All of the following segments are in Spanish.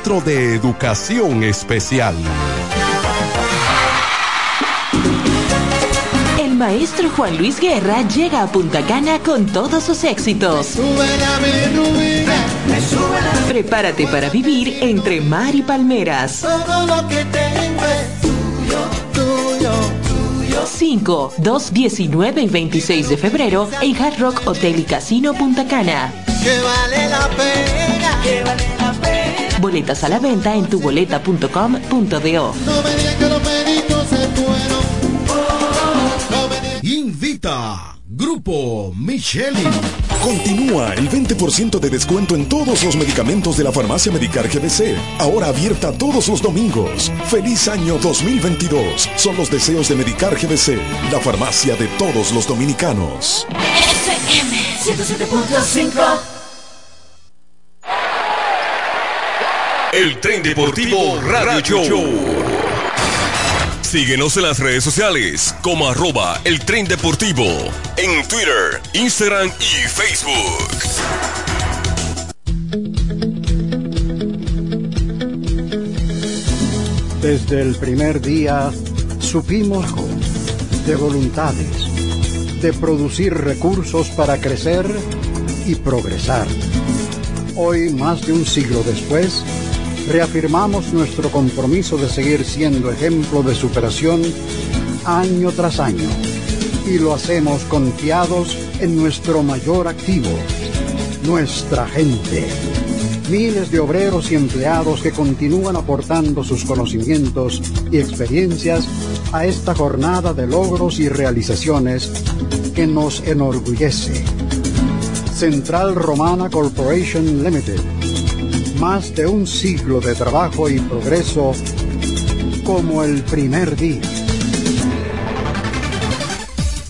Centro de Educación Especial. El maestro Juan Luis Guerra llega a Punta Cana con todos sus éxitos. Prepárate para vivir entre mar y palmeras. 5, 2, 19 y 26 de febrero en Hard Rock Hotel y Casino Punta Cana. Boletas a la venta en tuboleta.com.do. Invita Grupo Micheli. Continúa el 20% de descuento en todos los medicamentos de la farmacia Medicar GBC. Ahora abierta todos los domingos. Feliz año 2022. Son los deseos de Medicar GBC, la farmacia de todos los dominicanos. FM 107.5 El tren deportivo Radio Show. Síguenos en las redes sociales como arroba el tren deportivo en Twitter, Instagram y Facebook. Desde el primer día supimos de voluntades, de producir recursos para crecer y progresar. Hoy, más de un siglo después, reafirmamos nuestro compromiso de seguir siendo ejemplo de superación año tras año. Y lo hacemos confiados en nuestro mayor activo, nuestra gente. Miles de obreros y empleados que continúan aportando sus conocimientos y experiencias a esta jornada de logros y realizaciones que nos enorgullece. Central Romana Corporation Limited más de un siglo de trabajo y progreso como el primer día.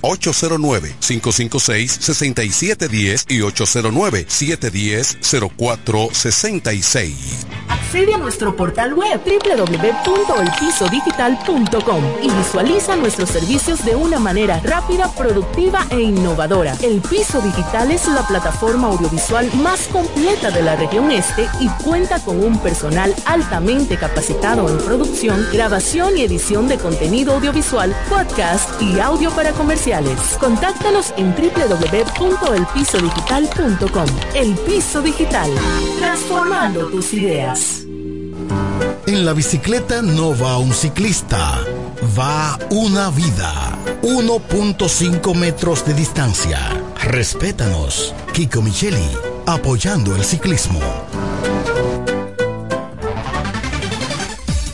809-556-6710 y 809-710-0466. Accede a nuestro portal web www.elpisodigital.com y visualiza nuestros servicios de una manera rápida, productiva e innovadora. El Piso Digital es la plataforma audiovisual más completa de la región este y cuenta con un personal altamente capacitado en producción, grabación y edición de contenido audiovisual, podcast y audio para comerciales. Contáctanos en www.elpisodigital.com. El Piso Digital, transformando tus ideas. En la bicicleta no va un ciclista, va una vida. 1.5 metros de distancia. Respétanos. Kiko Micheli, apoyando el ciclismo.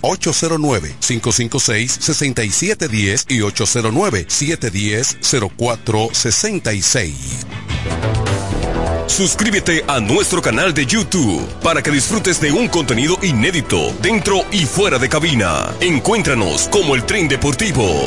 809-556-6710 y 809-710-0466. Suscríbete a nuestro canal de YouTube para que disfrutes de un contenido inédito dentro y fuera de cabina. Encuéntranos como el tren deportivo.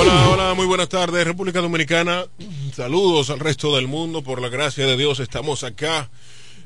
Hola, hola, muy buenas tardes, República Dominicana. Saludos al resto del mundo. Por la gracia de Dios, estamos acá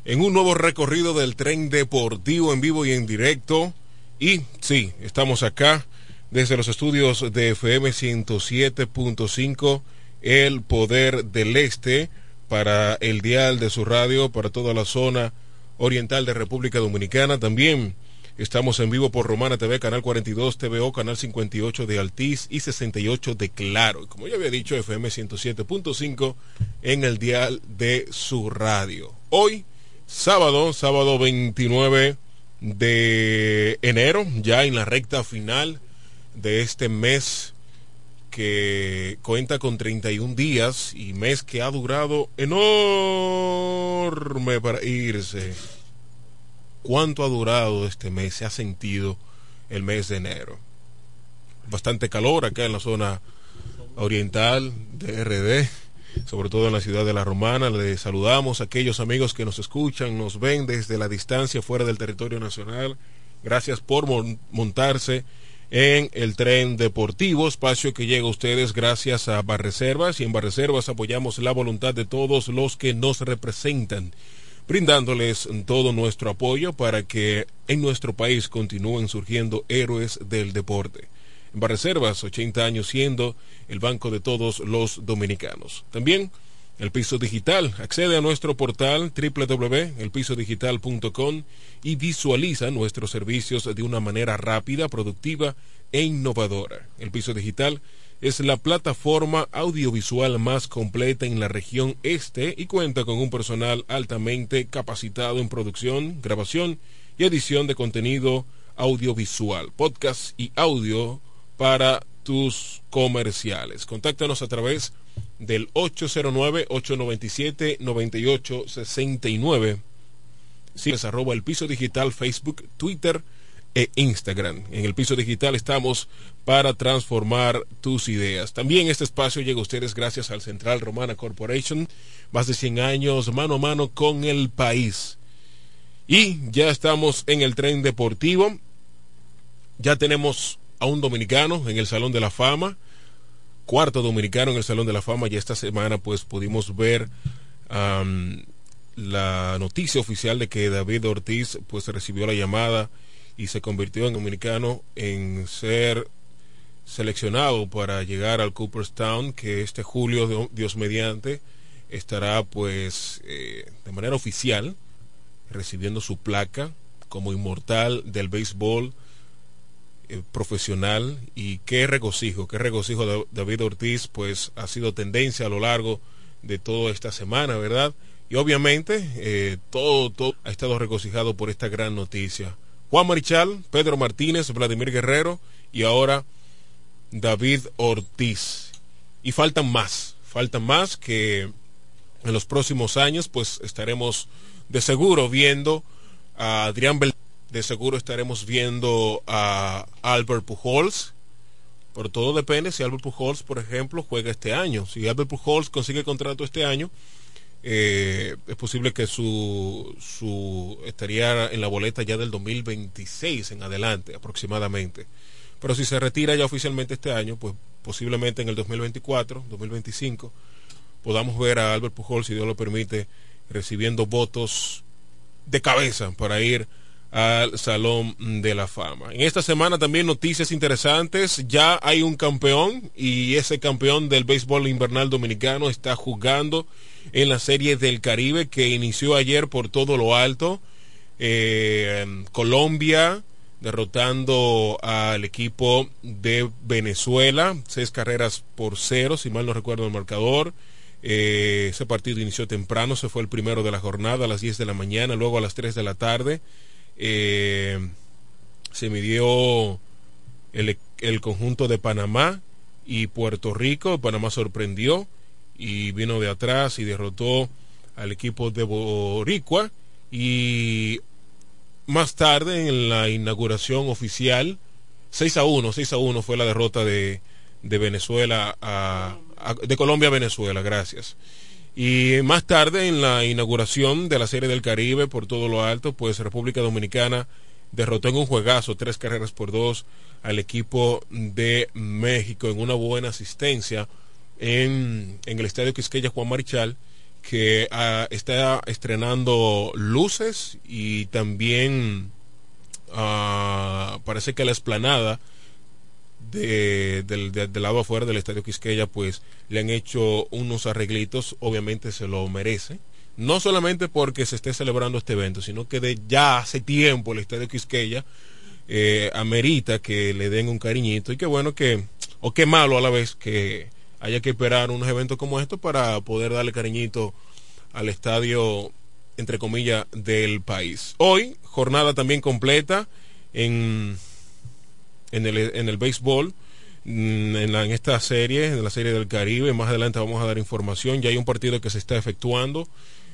en un nuevo recorrido del tren deportivo en vivo y en directo. Y sí, estamos acá desde los estudios de FM 107.5, El Poder del Este, para el dial de su radio, para toda la zona oriental de República Dominicana. También estamos en vivo por Romana TV, Canal 42, TVO, Canal 58 de Altiz y 68 de Claro. Como ya había dicho, FM 107.5 en el dial de su radio. Hoy sábado, sábado 29 de enero, ya en la recta final de este mes que cuenta con 31 días y mes que ha durado enorme para irse. ¿Cuánto ha durado este mes? Se ha sentido el mes de enero. Bastante calor acá en la zona oriental de RD sobre todo en la ciudad de La Romana. Le saludamos a aquellos amigos que nos escuchan, nos ven desde la distancia fuera del territorio nacional. Gracias por montarse en el tren deportivo, espacio que llega a ustedes gracias a Barreservas y en Barreservas apoyamos la voluntad de todos los que nos representan, brindándoles todo nuestro apoyo para que en nuestro país continúen surgiendo héroes del deporte. Barreservas, 80 años siendo el banco de todos los dominicanos. También el piso digital. Accede a nuestro portal www.elpisodigital.com y visualiza nuestros servicios de una manera rápida, productiva e innovadora. El piso digital es la plataforma audiovisual más completa en la región este y cuenta con un personal altamente capacitado en producción, grabación y edición de contenido audiovisual, podcast y audio para tus comerciales. Contáctanos a través del 809-897-9869. Si es arroba el piso digital, Facebook, Twitter e Instagram. En el piso digital estamos para transformar tus ideas. También este espacio llega a ustedes gracias al Central Romana Corporation, más de 100 años mano a mano con el país. Y ya estamos en el tren deportivo. Ya tenemos a un dominicano en el Salón de la Fama, cuarto dominicano en el Salón de la Fama, y esta semana pues pudimos ver la noticia oficial de que David Ortiz pues recibió la llamada y se convirtió en dominicano en ser seleccionado para llegar al Cooperstown que este julio Dios mediante estará pues eh, de manera oficial recibiendo su placa como inmortal del béisbol eh, profesional y qué regocijo, qué regocijo David Ortiz, pues ha sido tendencia a lo largo de toda esta semana, ¿verdad? Y obviamente eh, todo, todo ha estado regocijado por esta gran noticia. Juan Marichal, Pedro Martínez, Vladimir Guerrero y ahora David Ortiz. Y faltan más, faltan más que en los próximos años pues estaremos de seguro viendo a Adrián Bel de seguro estaremos viendo a Albert Pujols. Por todo depende si Albert Pujols, por ejemplo, juega este año. Si Albert Pujols consigue contrato este año, eh, es posible que su, su estaría en la boleta ya del 2026 en adelante aproximadamente. Pero si se retira ya oficialmente este año, pues posiblemente en el 2024, 2025, podamos ver a Albert Pujols, si Dios lo permite, recibiendo votos de cabeza para ir al Salón de la Fama. En esta semana también noticias interesantes. Ya hay un campeón y ese campeón del béisbol invernal dominicano está jugando en la Serie del Caribe que inició ayer por todo lo alto. Eh, Colombia derrotando al equipo de Venezuela, seis carreras por cero, si mal no recuerdo el marcador. Eh, ese partido inició temprano, se fue el primero de la jornada a las 10 de la mañana, luego a las 3 de la tarde eh, se midió el, el, conjunto de Panamá y Puerto Rico. Panamá sorprendió y vino de atrás y derrotó al equipo de Boricua. Y más tarde, en la inauguración oficial, 6 a 1, 6 a 1 fue la derrota de, de Venezuela a, de Colombia a Venezuela, gracias. Y más tarde, en la inauguración de la Serie del Caribe por todo lo alto, pues República Dominicana derrotó en un juegazo tres carreras por dos al equipo de México en una buena asistencia en, el estadio Quisqueya Juan Marichal que uh, está estrenando luces y también uh, parece que la esplanada de, del, de, del lado afuera del estadio Quisqueya pues le han hecho unos arreglitos obviamente se lo merece. No solamente porque se esté celebrando este evento sino que de ya hace tiempo el estadio Quisqueya eh, amerita que le den un cariñito y qué bueno que o qué malo a la vez que haya que esperar unos eventos como estos para poder darle cariñito al estadio, entre comillas, del país. Hoy, jornada también completa en, en, el, en el béisbol, mm, en, en esta serie, en la serie del Caribe. Más adelante vamos a dar información. Ya hay un partido que se está efectuando.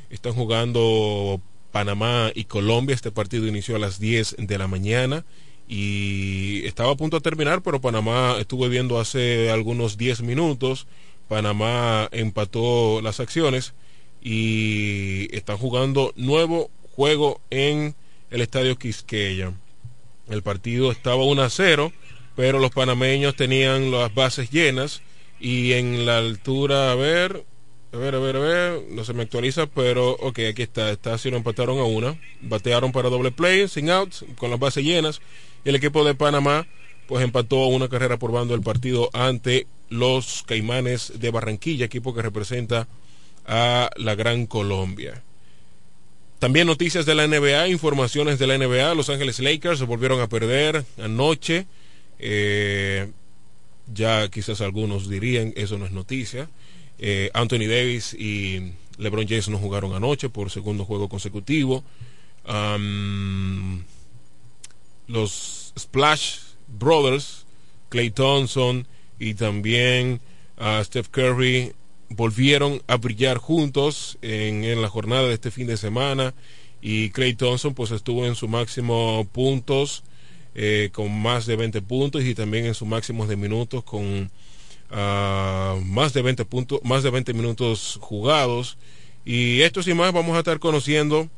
Están jugando Panamá y Colombia. Este partido inició a las 10 de la mañana y estaba a punto de terminar, pero Panamá estuve viendo hace algunos 10 minutos, Panamá empató las acciones y están jugando nuevo juego en el estadio Quisqueya. El partido estaba 1 a 0, pero los panameños tenían las bases llenas y en la altura, a ver, a ver, a ver, a ver, no se me actualiza, pero ok, aquí está, está así lo empataron a una, batearon para doble play, sin outs, con las bases llenas el equipo de Panamá pues empató una carrera por bando el partido ante los Caimanes de Barranquilla, equipo que representa a la Gran Colombia. También noticias de la NBA, informaciones de la NBA. Los Ángeles Lakers se volvieron a perder anoche. Eh, ya quizás algunos dirían, eso no es noticia. Eh, Anthony Davis y LeBron James no jugaron anoche por segundo juego consecutivo. Los Splash Brothers, Clay Thompson y también uh, Steph Curry volvieron a brillar juntos en, en, la jornada de este fin de semana. Y Clay Thompson pues estuvo en su máximo puntos eh, con más de 20 puntos y también en su máximo de minutos con uh, más de 20 puntos más de 20 minutos jugados. Y esto y más vamos a estar conociendo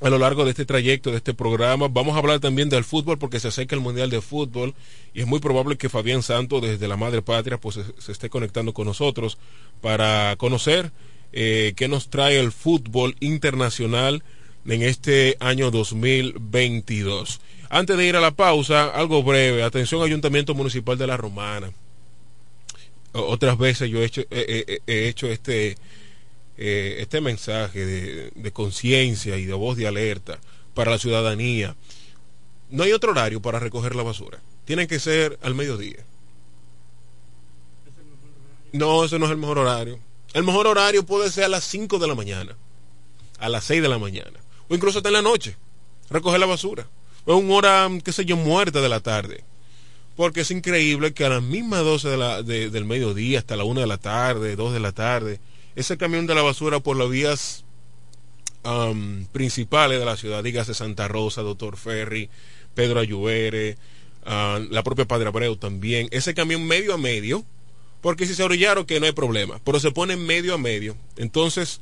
a lo largo de este trayecto, de este programa. Vamos a hablar también del fútbol porque se acerca el Mundial de Fútbol y es muy probable que Fabián Santo desde la Madre Patria pues se, esté conectando con nosotros para conocer eh, qué nos trae el fútbol internacional en este año 2022. Antes de ir a la pausa, algo breve. Atención Ayuntamiento Municipal de La Romana. Otras veces yo he hecho este eh, este mensaje de, conciencia y de voz de alerta para la ciudadanía. No hay otro horario para recoger la basura. Tiene que ser al mediodía. No, ese no es el mejor horario. El mejor horario puede ser a las 5 de la mañana, a las 6 de la mañana, o incluso hasta en la noche. Recoger la basura. O una hora, qué sé yo, muerta de la tarde. Porque es increíble que a las mismas 12 de la, de, del mediodía, hasta la 1 de la tarde, 2 de la tarde, ese camión de la basura por las vías um, principales de la ciudad, dígase Santa Rosa, Doctor Ferry, Pedro Ayubere, uh, la propia Padre Abreu también, ese camión medio a medio, porque si se orillaron que no hay problema, pero se pone medio a medio, entonces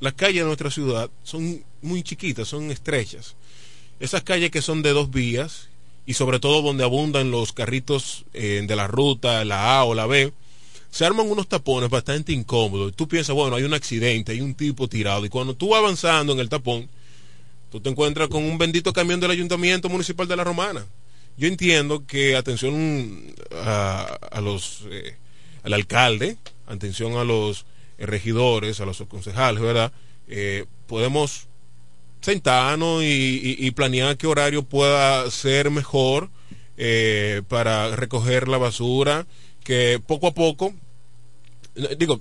las calles de nuestra ciudad son muy chiquitas, son estrechas. Esas calles que son de dos vías y sobre todo donde abundan los carritos eh, de la ruta, la A o la B, se arman unos tapones bastante incómodos. Tú piensas, bueno, hay un accidente, hay un tipo tirado. Y cuando tú vas avanzando en el tapón, tú te encuentras con un bendito camión del Ayuntamiento Municipal de La Romana. Yo entiendo que atención a, los, eh, al alcalde, atención a los regidores, a los concejales, ¿verdad? Eh, podemos sentarnos y, planear qué horario pueda ser mejor eh, para recoger la basura que poco a poco digo,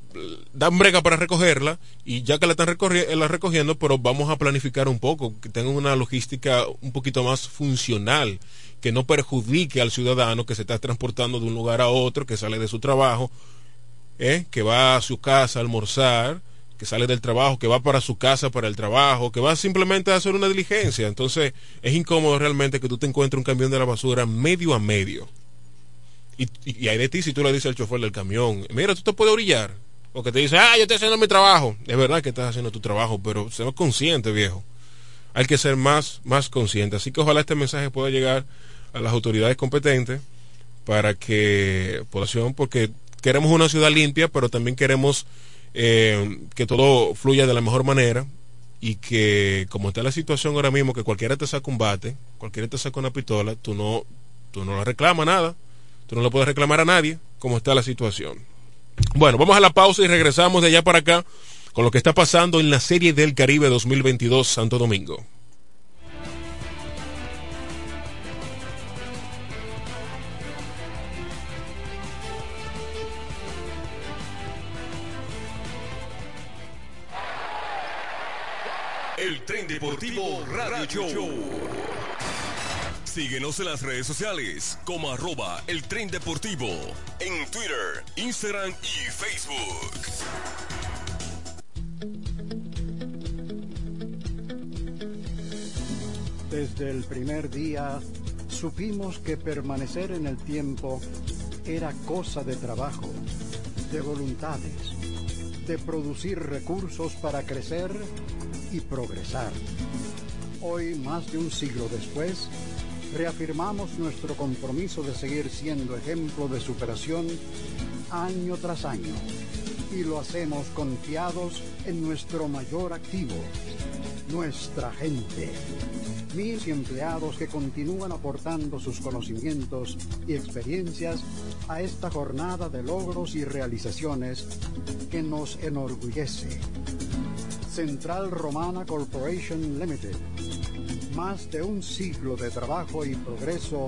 dan brega para recogerla y ya que la están la recogiendo, pero vamos a planificar un poco, que tengan una logística un poquito más funcional, que no perjudique al ciudadano que se está transportando de un lugar a otro, que sale de su trabajo, ¿eh? que va a su casa a almorzar, que sale del trabajo, que va para su casa para el trabajo, que va simplemente a hacer una diligencia. Entonces es incómodo realmente que tú te encuentres un camión de la basura medio a medio y, y, hay de ti si tú le dices al chofer del camión, mira, tú te puedes orillar. O que te dice, ah, yo estoy haciendo mi trabajo. Es verdad que estás haciendo tu trabajo, pero sé consciente, viejo. hay que ser más, más conscientes. Así que ojalá este mensaje pueda llegar a las autoridades competentes para que población, porque queremos una ciudad limpia, pero también queremos eh, que todo fluya de la mejor manera y que como está la situación ahora mismo, que cualquiera te saca un bate, cualquiera te saca una pistola, tú no, tú no le reclamas nada, tú no le puedes reclamar a nadie como está la situación. Bueno, vamos a la pausa y regresamos de allá para acá con lo que está pasando en la Serie del Caribe 2022 Santo Domingo. El tren deportivo Radio Show. Síguenos en las redes sociales como arroba el tren deportivo en Twitter, Instagram y Facebook. Desde el primer día supimos que permanecer en el tiempo era cosa de trabajo, de voluntades, de producir recursos para crecer y progresar. Hoy, más de un siglo después, reafirmamos nuestro compromiso de seguir siendo ejemplo de superación año tras año y lo hacemos confiados en nuestro mayor activo, nuestra gente. Mil empleados que continúan aportando sus conocimientos y experiencias a esta jornada de logros y realizaciones que nos enorgullece. Central Romana Corporation Limited. Más de un siglo de trabajo y progreso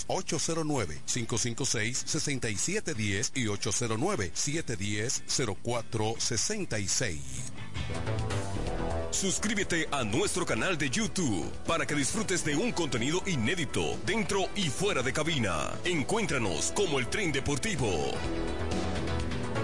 809-556-6710 y 809-710-0466. Suscríbete a nuestro canal de YouTube para que disfrutes de un contenido inédito dentro y fuera de cabina. Encuéntranos como el tren deportivo.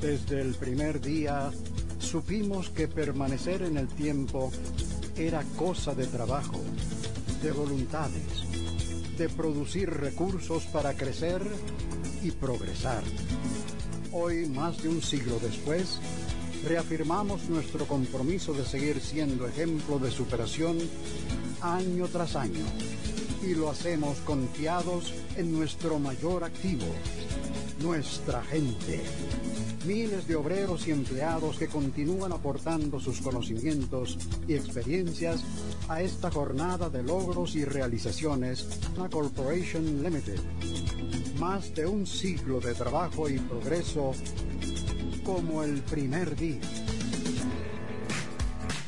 Desde el primer día supimos que permanecer en el tiempo era cosa de trabajo, de voluntades, de producir recursos para crecer y progresar. Hoy, más de un siglo después, reafirmamos nuestro compromiso de seguir siendo ejemplo de superación año tras año. Y lo hacemos confiados en nuestro mayor activo, nuestra gente. Miles de obreros y empleados que continúan aportando sus conocimientos y experiencias a esta jornada de logros y realizaciones, la Corporation Limited. Más de un siglo de trabajo y progreso como el primer día.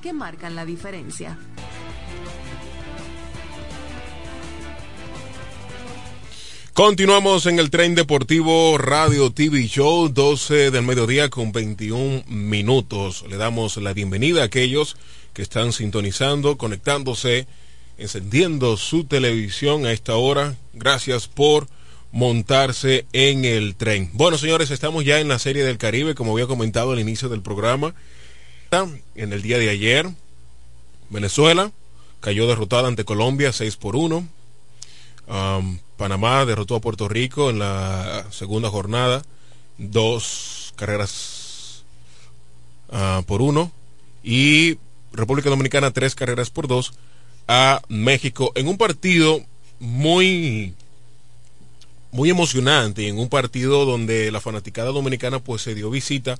que marcan la diferencia. Continuamos en el tren deportivo Radio TV Show 12 del mediodía con 21 minutos. Le damos la bienvenida a aquellos que están sintonizando, conectándose, encendiendo su televisión a esta hora. Gracias por montarse en el tren. Bueno, señores, estamos ya en la serie del Caribe, como había comentado al inicio del programa. En el día de ayer, Venezuela cayó derrotada ante Colombia 6 por 1. Panamá derrotó a Puerto Rico en la segunda jornada, dos carreras ah, por uno. Y República Dominicana tres carreras por dos a México en un partido muy muy emocionante en un partido donde la fanaticada dominicana pues se dio visita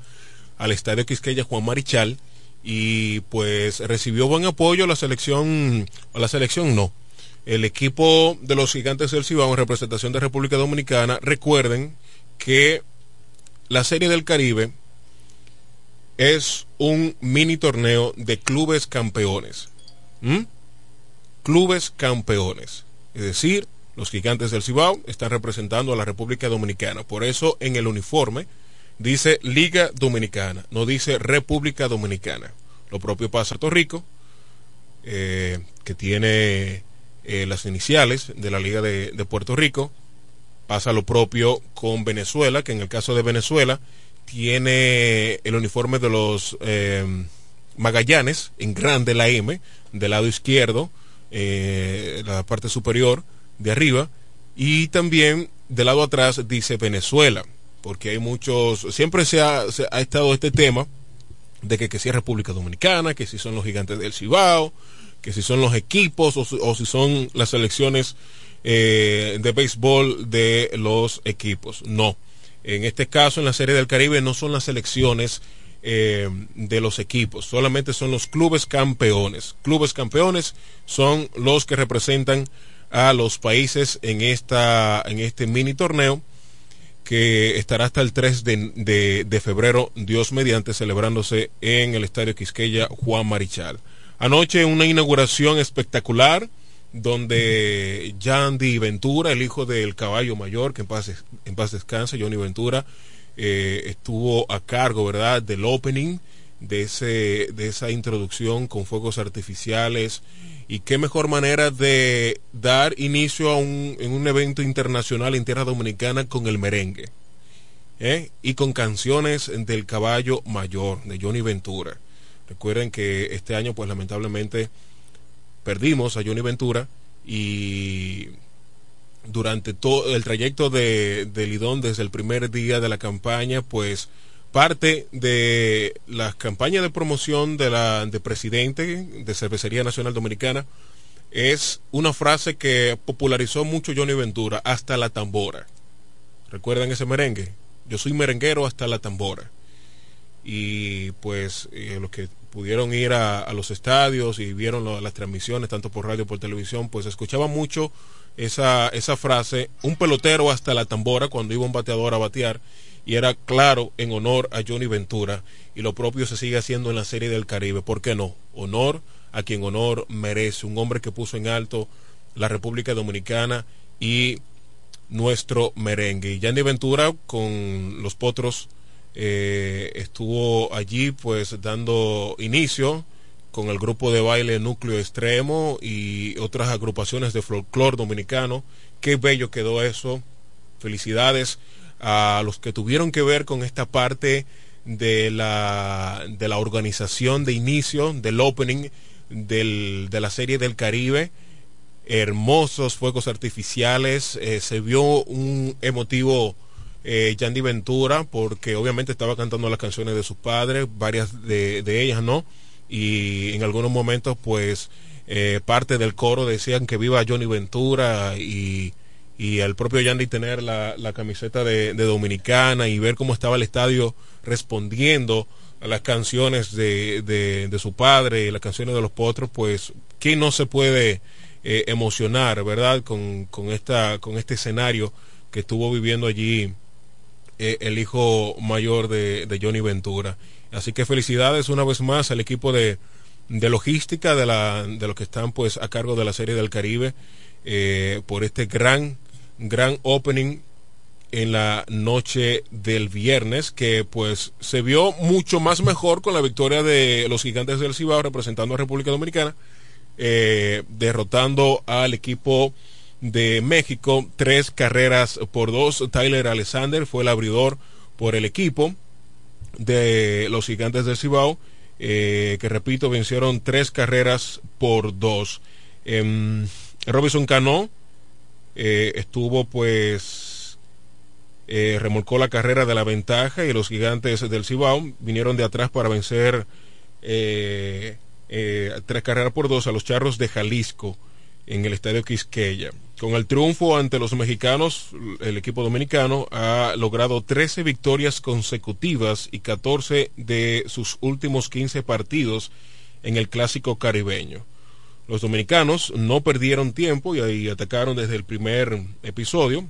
al estadio Quisqueya Juan Marichal y pues recibió buen apoyo la selección, a la selección no, el equipo de los gigantes del Cibao en representación de República Dominicana, recuerden que la Serie del Caribe es un mini torneo de clubes campeones. Clubes campeones. Es decir, los gigantes del Cibao están representando a la República Dominicana. Por eso en el uniforme dice Liga Dominicana, no dice República Dominicana. Lo propio pasa Puerto Rico, eh, que tiene eh, las iniciales de la Liga de, Puerto Rico. Pasa lo propio con Venezuela, que en el caso de Venezuela tiene el uniforme de los eh, Magallanes, en grande la M, del lado izquierdo, la parte superior de arriba, y también del lado atrás dice Venezuela porque hay muchos, siempre se ha, estado este tema de que, si es República Dominicana, que si son los gigantes del Cibao, que si son los equipos o, si son las selecciones eh, de béisbol de los equipos. No, en este caso en la Serie del Caribe no son las selecciones eh, de los equipos, solamente son los clubes campeones. Clubes campeones son los que representan a los países en, esta, en este mini torneo que estará hasta el 3 de, febrero, Dios mediante, celebrándose en el Estadio Quisqueya Juan Marichal. Anoche una inauguración espectacular donde Yandy Ventura, el hijo del caballo mayor, que en paz, en paz descanse, Johnny Ventura, eh, estuvo a cargo, ¿verdad?, del opening de, ese, de esa introducción con fuegos artificiales y qué mejor manera de dar inicio a un, en un evento internacional en tierra dominicana con el merengue ¿eh? y con canciones del caballo mayor de Johnny Ventura. Recuerden que este año pues lamentablemente perdimos a Johnny Ventura y durante todo el trayecto de, de Lidón desde el primer día de la campaña pues parte de las campañas de promoción de la de presidente de Cervecería Nacional Dominicana es una frase que popularizó mucho Johnny Ventura, hasta la tambora. ¿Recuerdan ese merengue? Yo soy merenguero hasta la tambora. Y pues eh, los que pudieron ir a, los estadios y vieron las transmisiones, tanto por radio por televisión, pues escuchaban mucho esa, esa frase, un pelotero hasta la tambora, cuando iba un bateador a batear y era claro en honor a Johnny Ventura y lo propio se sigue haciendo en la serie del Caribe. ¿Por qué no? Honor a quien honor merece, un hombre que puso en alto la República Dominicana y nuestro merengue. Y Johnny Ventura con los potros eh, estuvo allí pues dando inicio con el grupo de baile Núcleo Extremo y otras agrupaciones de folclore dominicano. Qué bello quedó eso. Felicidades a los que tuvieron que ver con esta parte de la, de la organización de inicio, del opening del, de la serie del Caribe. Hermosos fuegos artificiales. Eh, se vio un emotivo eh, Ventura, porque obviamente estaba cantando las canciones de sus padres, varias de, de ellas, ¿no? Y en algunos momentos, pues, eh, parte del coro decían que viva Johnny Ventura y, y el propio Yandy tener la, la camiseta de, de, Dominicana y ver cómo estaba el estadio respondiendo a las canciones de, de, de su padre y las canciones de los potros, pues, ¿quién no se puede eh, emocionar, verdad? Con, con, esta, con este escenario que estuvo viviendo allí eh, el hijo mayor de, de, Johnny Ventura. Así que felicidades una vez más al equipo de, de logística de, la, de los que están pues a cargo de la Serie del Caribe eh, por este gran, gran opening en la noche del viernes que pues se vio mucho más mejor con la victoria de los gigantes del Cibao representando a República Dominicana eh, derrotando al equipo de México, tres carreras por dos. Tyler Alexander fue el abridor por el equipo de los gigantes del Cibao, eh, que repito, vencieron tres carreras por dos. Eh, Robinson Cano eh, estuvo pues eh, remolcó la carrera de la ventaja y los gigantes del Cibao vinieron de atrás para vencer eh, tres carreras por dos a los charros de Jalisco en el estadio Quisqueya. Con el triunfo ante los mexicanos, el equipo dominicano ha logrado 13 victorias consecutivas y 14 de sus últimos 15 partidos en el clásico caribeño. Los dominicanos no perdieron tiempo y ahí atacaron desde el primer episodio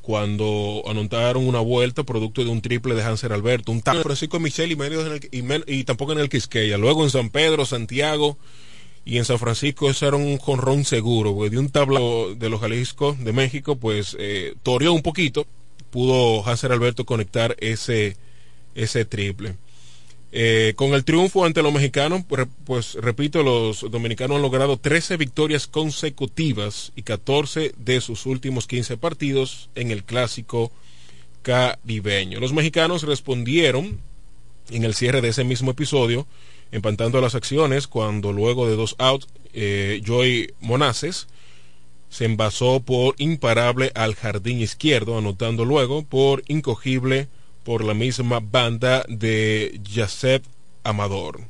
cuando anotaron una vuelta producto de un triple de Hanser Alberto, un tal Francisco Michel y, medio y, men, y tampoco en el Quisqueya. Luego en San Pedro, Santiago, y en San Francisco eso era un jonrón seguro, porque de un tablado de los Jalisco de México, pues eh, toreó un poquito, pudo Hanser Alberto conectar ese, ese triple. Eh, con el triunfo ante los mexicanos, pues, pues, repito, los dominicanos han logrado 13 victorias consecutivas y 14 de sus últimos 15 partidos en el clásico caribeño. Los mexicanos respondieron en el cierre de ese mismo episodio empantando las acciones cuando luego de dos outs eh, Joey Monaces se envasó por imparable al jardín izquierdo, anotando luego por incogible por la misma banda de Yacep Amador.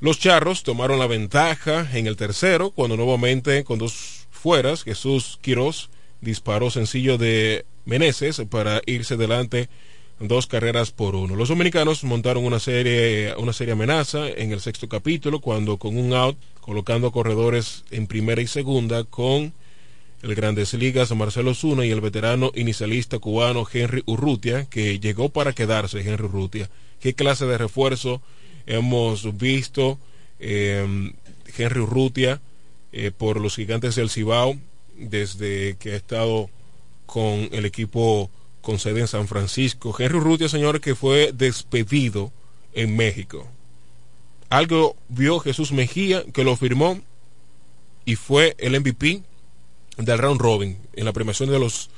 Los charros tomaron la ventaja en el tercero cuando nuevamente con dos fueras Jesús Quiroz disparó sencillo de Meneses para irse delante dos carreras por uno. Los dominicanos montaron una serie, una serie amenaza en el sexto capítulo cuando con un out, colocando corredores en primera y segunda con el Grandes Ligas Marcelo Zuna y el veterano inicialista cubano Henry Urrutia, que llegó para quedarse Henry Urrutia. ¿Qué clase de refuerzo hemos visto eh, Henry Urrutia eh, por los gigantes del Cibao desde que ha estado con el equipo con sede en San Francisco. Henry Urrutia, señor, que fue despedido en México. Algo vio Jesús Mejía que lo firmó y fue el MVP del round robin en la premiación de los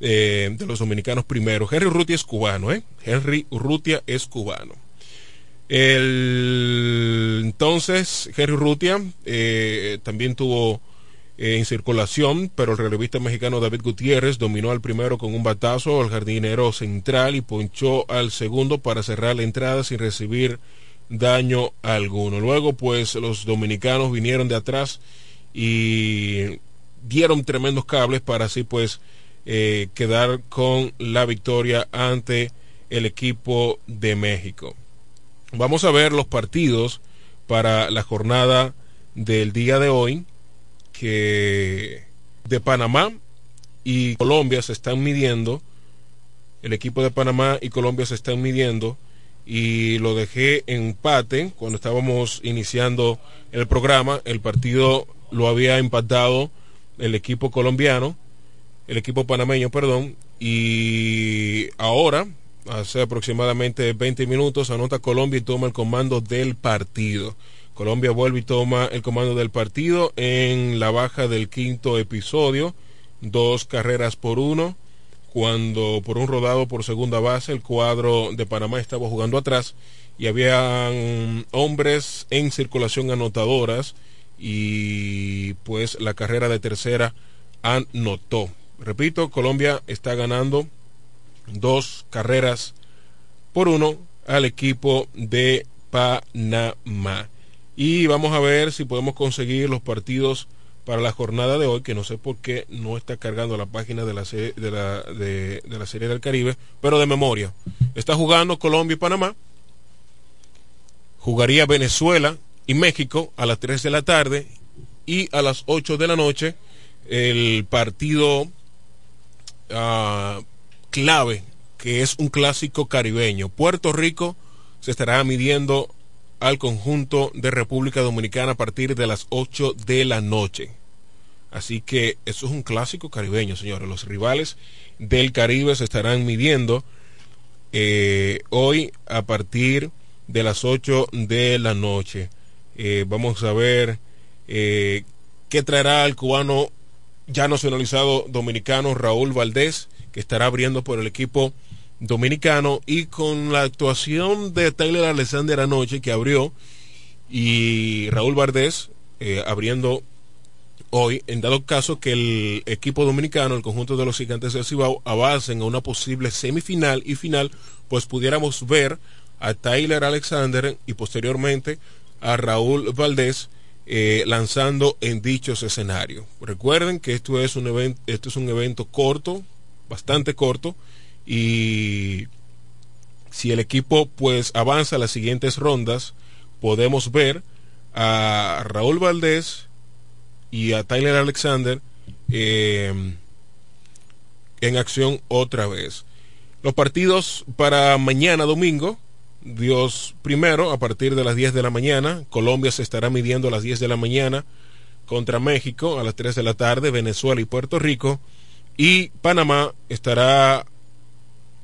eh, de los dominicanos primero. Henry Urrutia es cubano, ¿eh? Henry Urrutia es cubano. El, entonces, Henry Urrutia eh, también tuvo eh, en circulación, pero el relevista mexicano David Gutiérrez dominó al primero con un batazo al jardinero central y ponchó al segundo para cerrar la entrada sin recibir daño alguno. Luego, pues, los dominicanos vinieron de atrás y dieron tremendos cables para así pues eh, quedar con la victoria ante el equipo de México. Vamos a ver los partidos para la jornada del día de hoy que de Panamá y Colombia se están midiendo. El equipo de Panamá y Colombia se están midiendo y lo dejé en empate cuando estábamos iniciando el programa. El partido lo había empatado el equipo colombiano, el equipo panameño, perdón, y ahora hace aproximadamente 20 minutos, anota Colombia y toma el comando del partido. Colombia vuelve y toma el comando del partido en la baja del quinto episodio, dos carreras por uno, cuando por un rodado por segunda base el cuadro de Panamá estaba jugando atrás y habían hombres en circulación anotadoras y pues la carrera de tercera anotó. Repito, Colombia está ganando dos carreras por uno al equipo de Panamá. Y vamos a ver si podemos conseguir los partidos para la jornada de hoy, que no sé por qué no está cargando la página de la, de la, de, la Serie del Caribe, pero de memoria. Está jugando Colombia y Panamá. Jugaría Venezuela y México a las 3 de la tarde y a las 8 de la noche el partido uh, clave, que es un clásico caribeño. Puerto Rico se estará midiendo al conjunto de República Dominicana a partir de las 8 de la noche. Así que eso es un clásico caribeño, señores. Los rivales del Caribe se estarán midiendo eh, hoy a partir de las 8 de la noche. Eh, vamos a ver eh, qué traerá el cubano ya nacionalizado dominicano Raúl Valdés, que estará abriendo por el equipo dominicano y con la actuación de Tyler Alexander anoche que abrió y Raúl Valdés eh, abriendo hoy, en dado caso que el equipo dominicano, el conjunto de los gigantes de Cibao, avancen a una posible semifinal y final, pues pudiéramos ver a Tyler Alexander y posteriormente a Raúl Valdés eh, lanzando en dichos escenarios. Recuerden que esto es un evento, esto es un evento corto, bastante corto, y si el equipo pues avanza a las siguientes rondas, podemos ver a Raúl Valdés y a Tyler Alexander eh, en acción otra vez. Los partidos para mañana domingo Dios primero, a partir de las 10 de la mañana, Colombia se estará midiendo a las 10 de la mañana contra México a las 3 de la tarde, Venezuela y Puerto Rico, y Panamá estará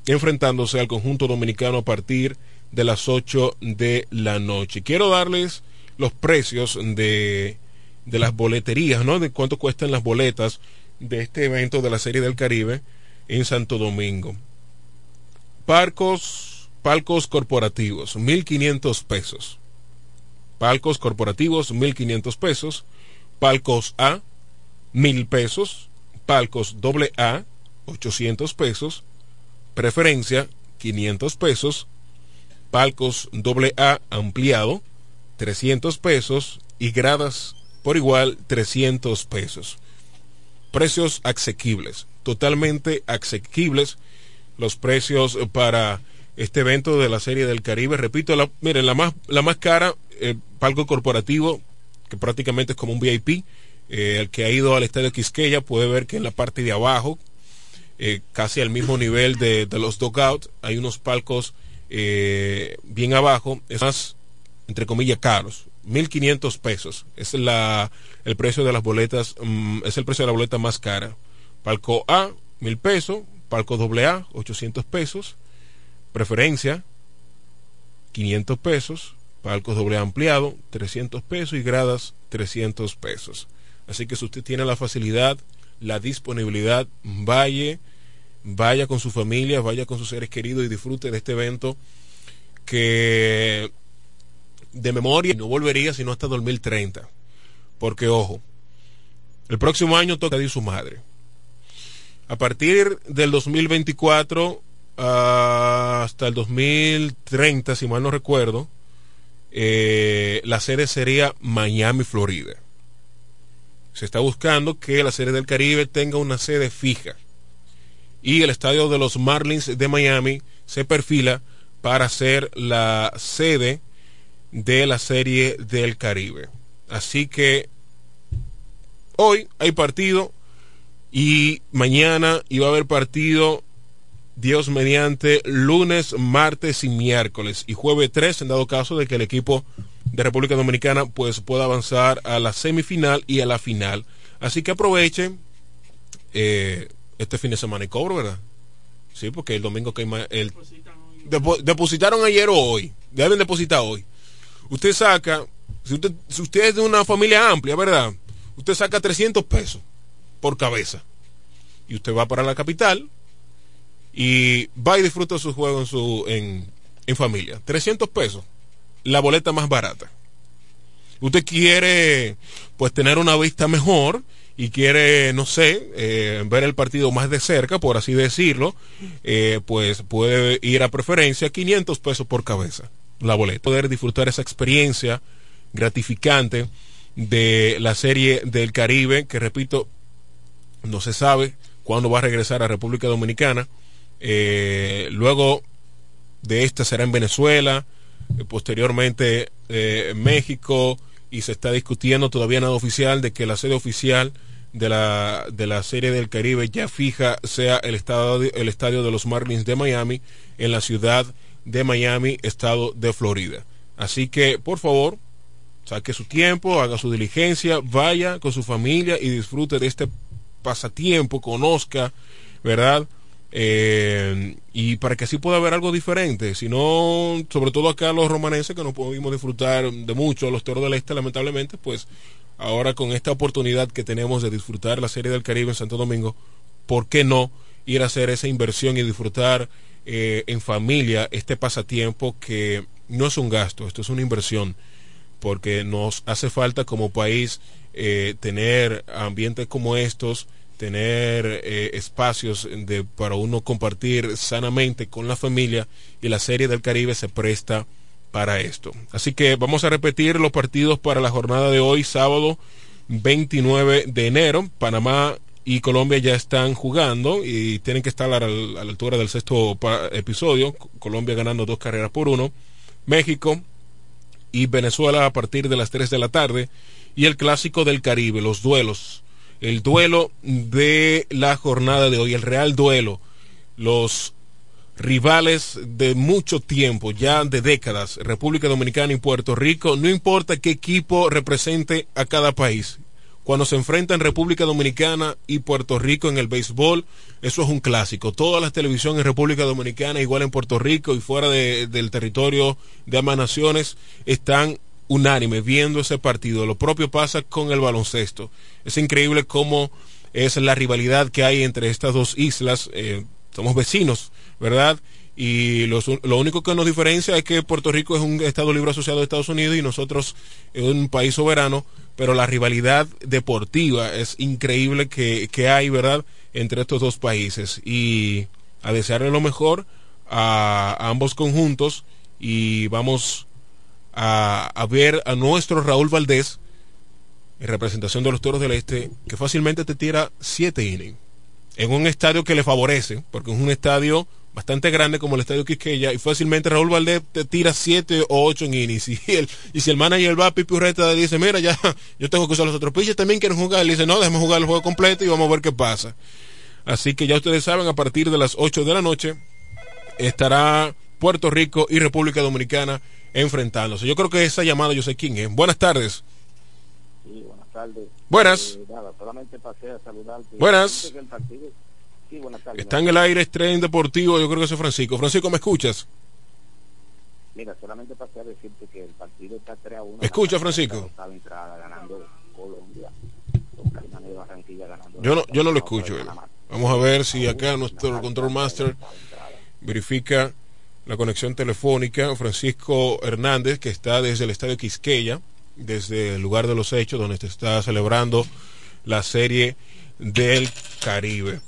enfrentándose al conjunto dominicano a partir de las 8 de la noche. Quiero darles los precios de, de las boleterías, ¿no? De cuánto cuestan las boletas de este evento de la Serie del Caribe en Santo Domingo. Parcos Palcos corporativos, 1.500 pesos. Palcos corporativos, 1.500 pesos. Palcos A, 1.000 pesos. Palcos AA, 800 pesos. Preferencia, 500 pesos. Palcos AA ampliado, 300 pesos. Y gradas por igual, 300 pesos. Precios asequibles, totalmente asequibles los precios para este evento de la Serie del Caribe. Repito, la, miren, la más, la más cara, el eh, palco corporativo, que prácticamente es como un VIP. Eh, el que ha ido al estadio Quisqueya puede ver que en la parte de abajo, eh, casi al mismo nivel de, de los dugouts, hay unos palcos bien abajo, es más, entre comillas, caros. 1.500 pesos. Es la, el precio de las boletas, mm, es el precio de la boleta más cara. Palco A, 1.000 pesos. Palco AA, 800 pesos preferencia 500 pesos, palcos doble ampliado 300 pesos y gradas 300 pesos. Así que si usted tiene la facilidad, la disponibilidad, vaya, vaya con su familia, vaya con sus seres queridos y disfrute de este evento que de memoria no volvería sino hasta 2030. Porque ojo, el próximo año toca ir su madre. A partir del 2024 hasta el 2030, si mal no recuerdo, eh, la sede sería Miami, Florida. Se está buscando que la sede del Caribe tenga una sede fija. Y el estadio de los Marlins de Miami se perfila para ser la sede de la serie del Caribe. Así que hoy hay partido y mañana iba a haber partido Dios mediante lunes, martes y miércoles y jueves 3 en dado caso de que el equipo de República Dominicana pues pueda avanzar a la semifinal y a la final. Así que aprovechen eh, este fin de semana y cobro, ¿verdad? Sí, porque el domingo que el, depositaron ayer o hoy. Deben depositar hoy. Usted saca, si usted, si usted es de una familia amplia, ¿verdad? Usted saca 300 pesos por cabeza. Y usted va para la capital y va y disfruta su juego en, su, en, en familia. 300 pesos. La boleta más barata. Usted quiere pues tener una vista mejor y quiere, no sé, eh, ver el partido más de cerca, por así decirlo, eh, pues puede ir a preferencia 500 pesos por cabeza la boleta. Poder disfrutar esa experiencia gratificante de la serie del Caribe, que repito, no se sabe cuándo va a regresar a República Dominicana. Eh, luego de esta será en Venezuela, posteriormente en México, y se está discutiendo todavía nada oficial de que la sede oficial de la, de la Serie del Caribe ya fija sea el, estado, el estadio de los Marlins de Miami en la ciudad de Miami, estado de Florida. Así que, por favor, saque su tiempo, haga su diligencia, vaya con su familia y disfrute de este pasatiempo, conozca, ¿verdad? Eh, y para que así pueda haber algo diferente, si no, sobre todo acá los romaneses que no pudimos disfrutar de mucho, los toros del este lamentablemente, pues ahora con esta oportunidad que tenemos de disfrutar la Serie del Caribe en Santo Domingo, ¿por qué no ir a hacer esa inversión y disfrutar eh, en familia este pasatiempo que no es un gasto, esto es una inversión, porque nos hace falta como país eh, tener ambientes como estos, tener eh, espacios de, para uno compartir sanamente con la familia y la Serie del Caribe se presta para esto. Así que vamos a repetir los partidos para la jornada de hoy, sábado 29 de enero. Panamá y Colombia ya están jugando y tienen que estar a la, altura del sexto episodio. Colombia ganando dos carreras por uno. México y Venezuela a partir de las 3 de la tarde. Y el clásico del Caribe, los duelos. El duelo de la jornada de hoy, el real duelo. Los rivales de mucho tiempo, ya de décadas, República Dominicana y Puerto Rico, no importa qué equipo represente a cada país. Cuando se enfrentan República Dominicana y Puerto Rico en el béisbol, eso es un clásico. Todas las televisiones en República Dominicana, igual en Puerto Rico y fuera del territorio de ambas naciones, están unánimes viendo ese partido. Lo propio pasa con el baloncesto. Es increíble cómo es la rivalidad que hay entre estas dos islas. Eh, somos vecinos, ¿verdad? Y lo único que nos diferencia es que Puerto Rico es un Estado libre asociado a Estados Unidos y nosotros es un país soberano, pero la rivalidad deportiva es increíble que, hay, ¿verdad?, entre estos dos países. Y a desearle lo mejor a, ambos conjuntos y vamos a, ver a nuestro Raúl Valdés en representación de los Toros del Este, que fácilmente te tira siete innings en un estadio que le favorece, porque es un estadio bastante grande como el estadio Quisqueya y fácilmente Raúl Valdés te tira siete o ocho en innings. Y, el, y si el manager va a Pipi Urreta y dice mira ya yo tengo que usar los otros pitches también quieren jugar. Le dice no déjame jugar el juego completo y vamos a ver qué pasa. Así que ya ustedes saben a partir de las 8 de la noche estará Puerto Rico y República Dominicana enfrentándose yo creo que esa llamada yo sé quién es buenas tardes sí, buenas tardes buenas eh, nada, solamente pasé a saludarte buenas Sí, buenas tardes. Está en el aire Estrella Deportivo, yo creo que es Francisco. Francisco, ¿me escuchas? Mira, solamente pasé a decirte que el partido está 3 a 1. Escucha, Francisco. ganando Colombia. Yo no, yo no lo escucho. Vamos a ver si acá nuestro control master verifica la conexión telefónica. Francisco Hernández, que está desde el estadio Quisqueya, desde el lugar de los hechos, donde se está celebrando la serie del Caribe.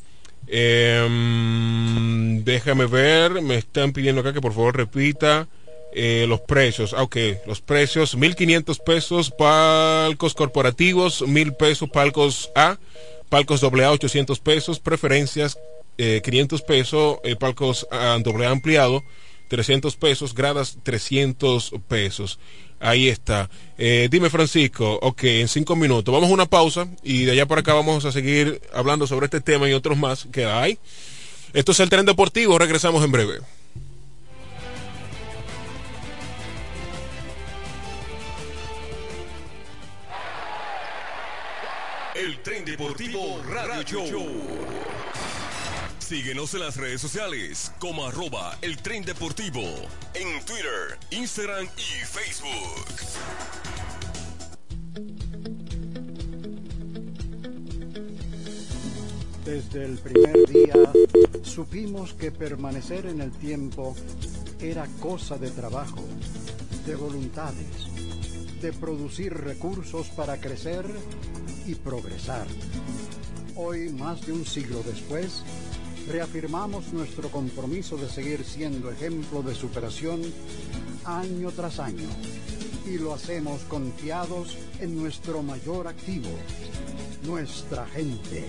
Eh, déjame ver, me están pidiendo acá que por favor repita eh, los precios. Ah, ok, los precios, 1.500 pesos palcos corporativos, 1.000 pesos palcos A, palcos AA 800 pesos, preferencias eh, 500 pesos, eh, palcos AA ampliado 300 pesos, gradas 300 pesos. Ahí está. Eh, dime, Francisco, ok, en cinco minutos. Vamos a una pausa y de allá para acá vamos a seguir hablando sobre este tema y otros más que hay. Esto es el tren deportivo, regresamos en breve. El tren deportivo Radio Show Síguenos en las redes sociales como arroba el tren deportivo en Twitter, Instagram y Facebook. Desde el primer día supimos que permanecer en el tiempo era cosa de trabajo, de voluntades, de producir recursos para crecer y progresar. Hoy, más de un siglo después, reafirmamos nuestro compromiso de seguir siendo ejemplo de superación año tras año y lo hacemos confiados en nuestro mayor activo, nuestra gente.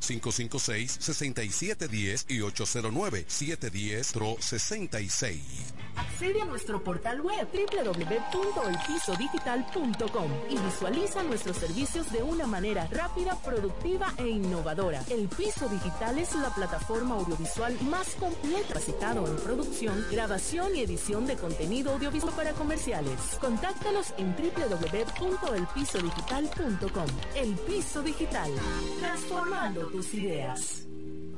556-6710 y 809-710-66. Accede a nuestro portal web www.elpisodigital.com y visualiza nuestros servicios de una manera rápida, productiva e innovadora. El Piso Digital es la plataforma audiovisual más completa, capacitado en producción, grabación y edición de contenido audiovisual para comerciales. Contáctanos en www.elpisodigital.com. El Piso Digital, transformando tus ideas.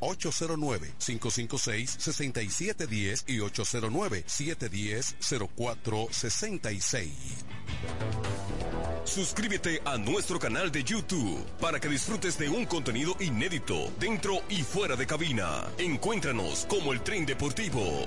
809-556-6710 y 809-710-0466. Suscríbete a nuestro canal de YouTube para que disfrutes de un contenido inédito dentro y fuera de cabina. Encuéntranos como el tren deportivo.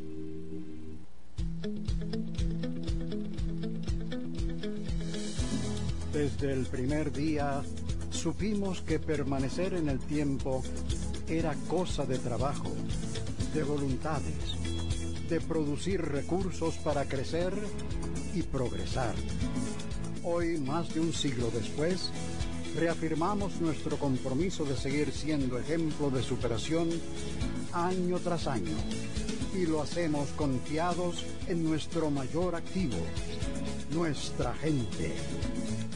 Desde el primer día supimos que permanecer en el tiempo era cosa de trabajo, de voluntades, de producir recursos para crecer y progresar. Hoy, más de un siglo después, reafirmamos nuestro compromiso de seguir siendo ejemplo de superación año tras año y lo hacemos confiados en nuestro mayor activo, nuestra gente.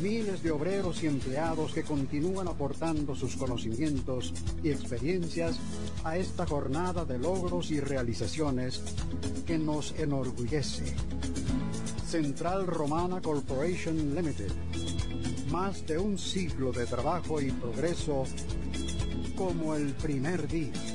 Miles de obreros y empleados que continúan aportando sus conocimientos y experiencias a esta jornada de logros y realizaciones que nos enorgullece. Central Romana Corporation Limited. Más de un siglo de trabajo y progreso como el primer día.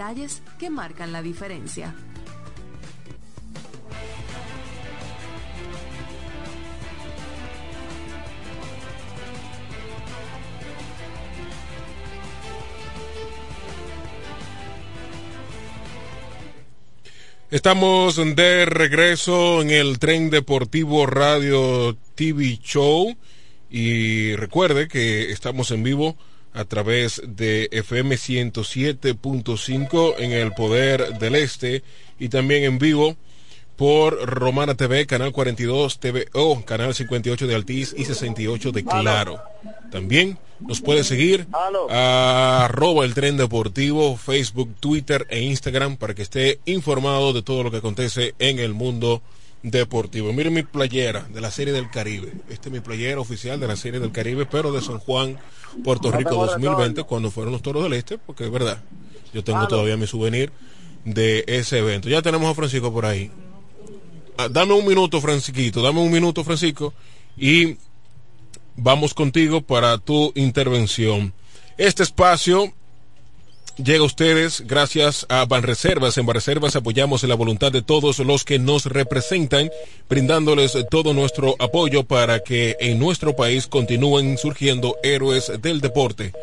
que marcan la diferencia. Estamos de regreso en el tren deportivo Radio TV Show y recuerde que estamos en vivo a través de FM 107.5 en el Poder del Este y también en vivo por Romana TV, Canal 42 TVO, Canal 58 de Altiz y 68 de Claro. También nos puede seguir a arroba el tren deportivo, Facebook, Twitter e Instagram para que esté informado de todo lo que acontece en el mundo deportivo. Miren mi playera de la Serie del Caribe. Este es mi playera oficial de la Serie del Caribe, pero de San Juan, Puerto Rico 2020, cuando fueron los Toros del Este, porque es verdad, yo tengo todavía mi souvenir de ese evento. Ya tenemos a Francisco por ahí. Ah, dame un minuto, Francisquito, dame un minuto, Francisco, y vamos contigo para tu intervención. Este espacio llega a ustedes gracias a Banreservas. En Banreservas apoyamos la voluntad de todos los que nos representan, brindándoles todo nuestro apoyo para que en nuestro país continúen surgiendo héroes del deporte.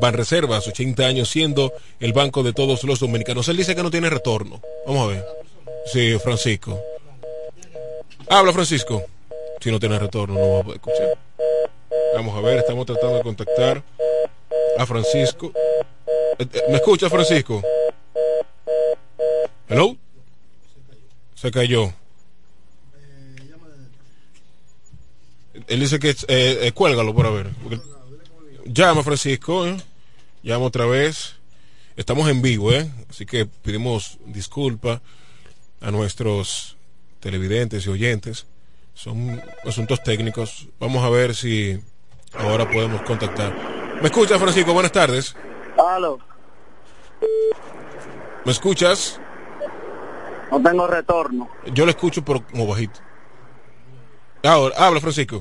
Banreservas, 80 años siendo el banco de todos los dominicanos. Él dice que no tiene retorno. Vamos a ver. Sí, Francisco. Habla, Francisco. Si no tiene retorno, no va a poder escuchar. Vamos a ver, estamos tratando de contactar a Francisco. Eh, eh, ¿Me escucha, Francisco? ¿Hello? Se cayó. Él dice que eh, cuélgalo por a ver. Llama, Francisco. Llama otra vez. Estamos en vivo, ¿eh? Así que pedimos disculpas a nuestros televidentes y oyentes. Son asuntos técnicos. Vamos a ver si ahora podemos contactar. ¿Me escucha, Francisco? Buenas tardes. Aló. ¿Me escuchas? No tengo retorno. Yo lo escucho por como bajito. Ahora, habla, Francisco.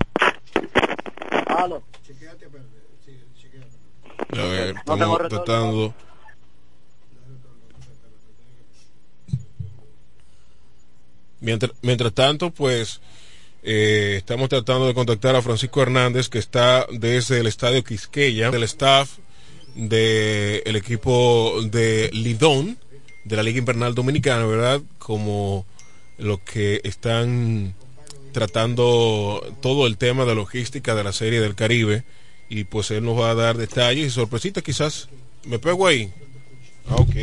Aló. A ver, estamos tratando. Mientras, mientras tanto, pues eh, estamos tratando de contactar a Francisco Hernández, que está desde el estadio Quisqueya, del staff del equipo de Lidón, de la Liga Invernal Dominicana, ¿verdad? Como lo que están tratando todo el tema de logística de la Serie del Caribe. Y pues él nos va a dar detalles y sorpresitas, quizás. ¿Me pego ahí? Ah, ok.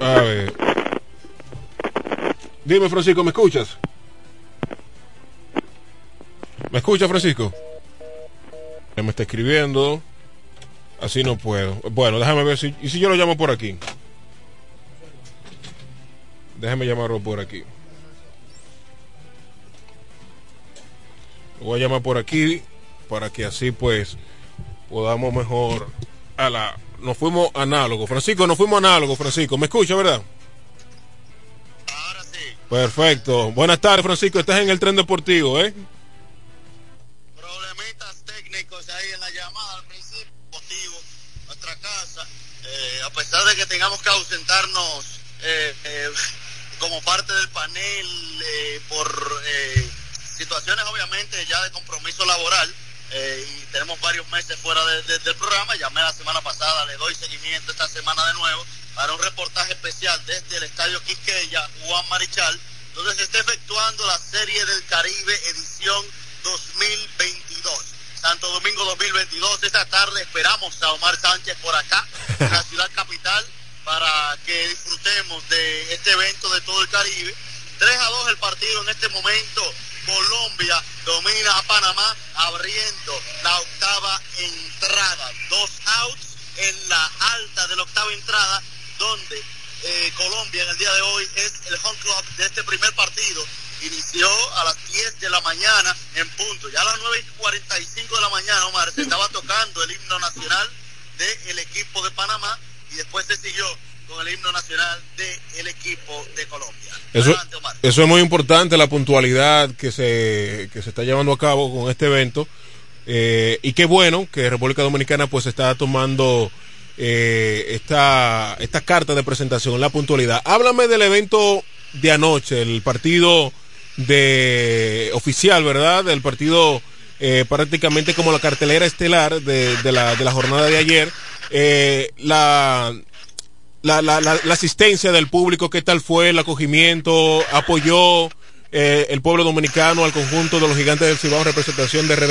A ver. Dime, Francisco, ¿me escuchas? ¿Me escucha, Francisco? Me está escribiendo. Así no puedo. Bueno, déjame ver si. ¿Y si yo lo llamo por aquí? Déjame llamarlo por aquí. Lo voy a llamar por aquí para que así pues podamos mejor a la nos fuimos análogos. Francisco, nos fuimos análogos, Francisco. ¿Me escucha, verdad? Ahora sí. Perfecto. Buenas tardes, Francisco. Estás en el tren deportivo, ¿eh? Problemitas técnicos ahí en la llamada al principio. Motivo, nuestra casa. Eh, a pesar de que tengamos que ausentarnos eh, eh, como parte del panel por situaciones obviamente ya de compromiso laboral, eh, y tenemos varios meses fuera del programa. Llamé la semana pasada, le doy seguimiento esta semana de nuevo para un reportaje especial desde el Estadio Quisqueya, Juan Marichal, donde se está efectuando la Serie del Caribe edición 2022. Santo Domingo 2022, esta tarde esperamos a Omar Sánchez por acá, en la ciudad capital, para que disfrutemos de este evento de todo el Caribe. 3 a 2 el partido en este momento. Colombia domina a Panamá abriendo la octava entrada. Dos outs en la alta de la octava entrada, donde eh, Colombia en el día de hoy es el home club de este primer partido Inició a las 10 de la mañana en punto. Ya a las 9 y 45 de la mañana, Omar, se estaba tocando el himno nacional del equipo de Panamá y después se siguió con el himno nacional del equipo de Colombia. Eso, Adelante, Omar. eso es muy importante, la puntualidad que se, que se está llevando a cabo con este evento. Eh, y qué bueno que República Dominicana pues está tomando eh, esta, esta carta de presentación, la puntualidad. Háblame del evento de anoche, el partido de oficial, ¿verdad? El partido eh, prácticamente como la cartelera estelar de, de, la, de la jornada de ayer. Eh, la, la, la, asistencia del público, ¿qué tal fue el acogimiento? ¿Apoyó eh, el pueblo dominicano al conjunto de los gigantes del Cibao en representación de RD?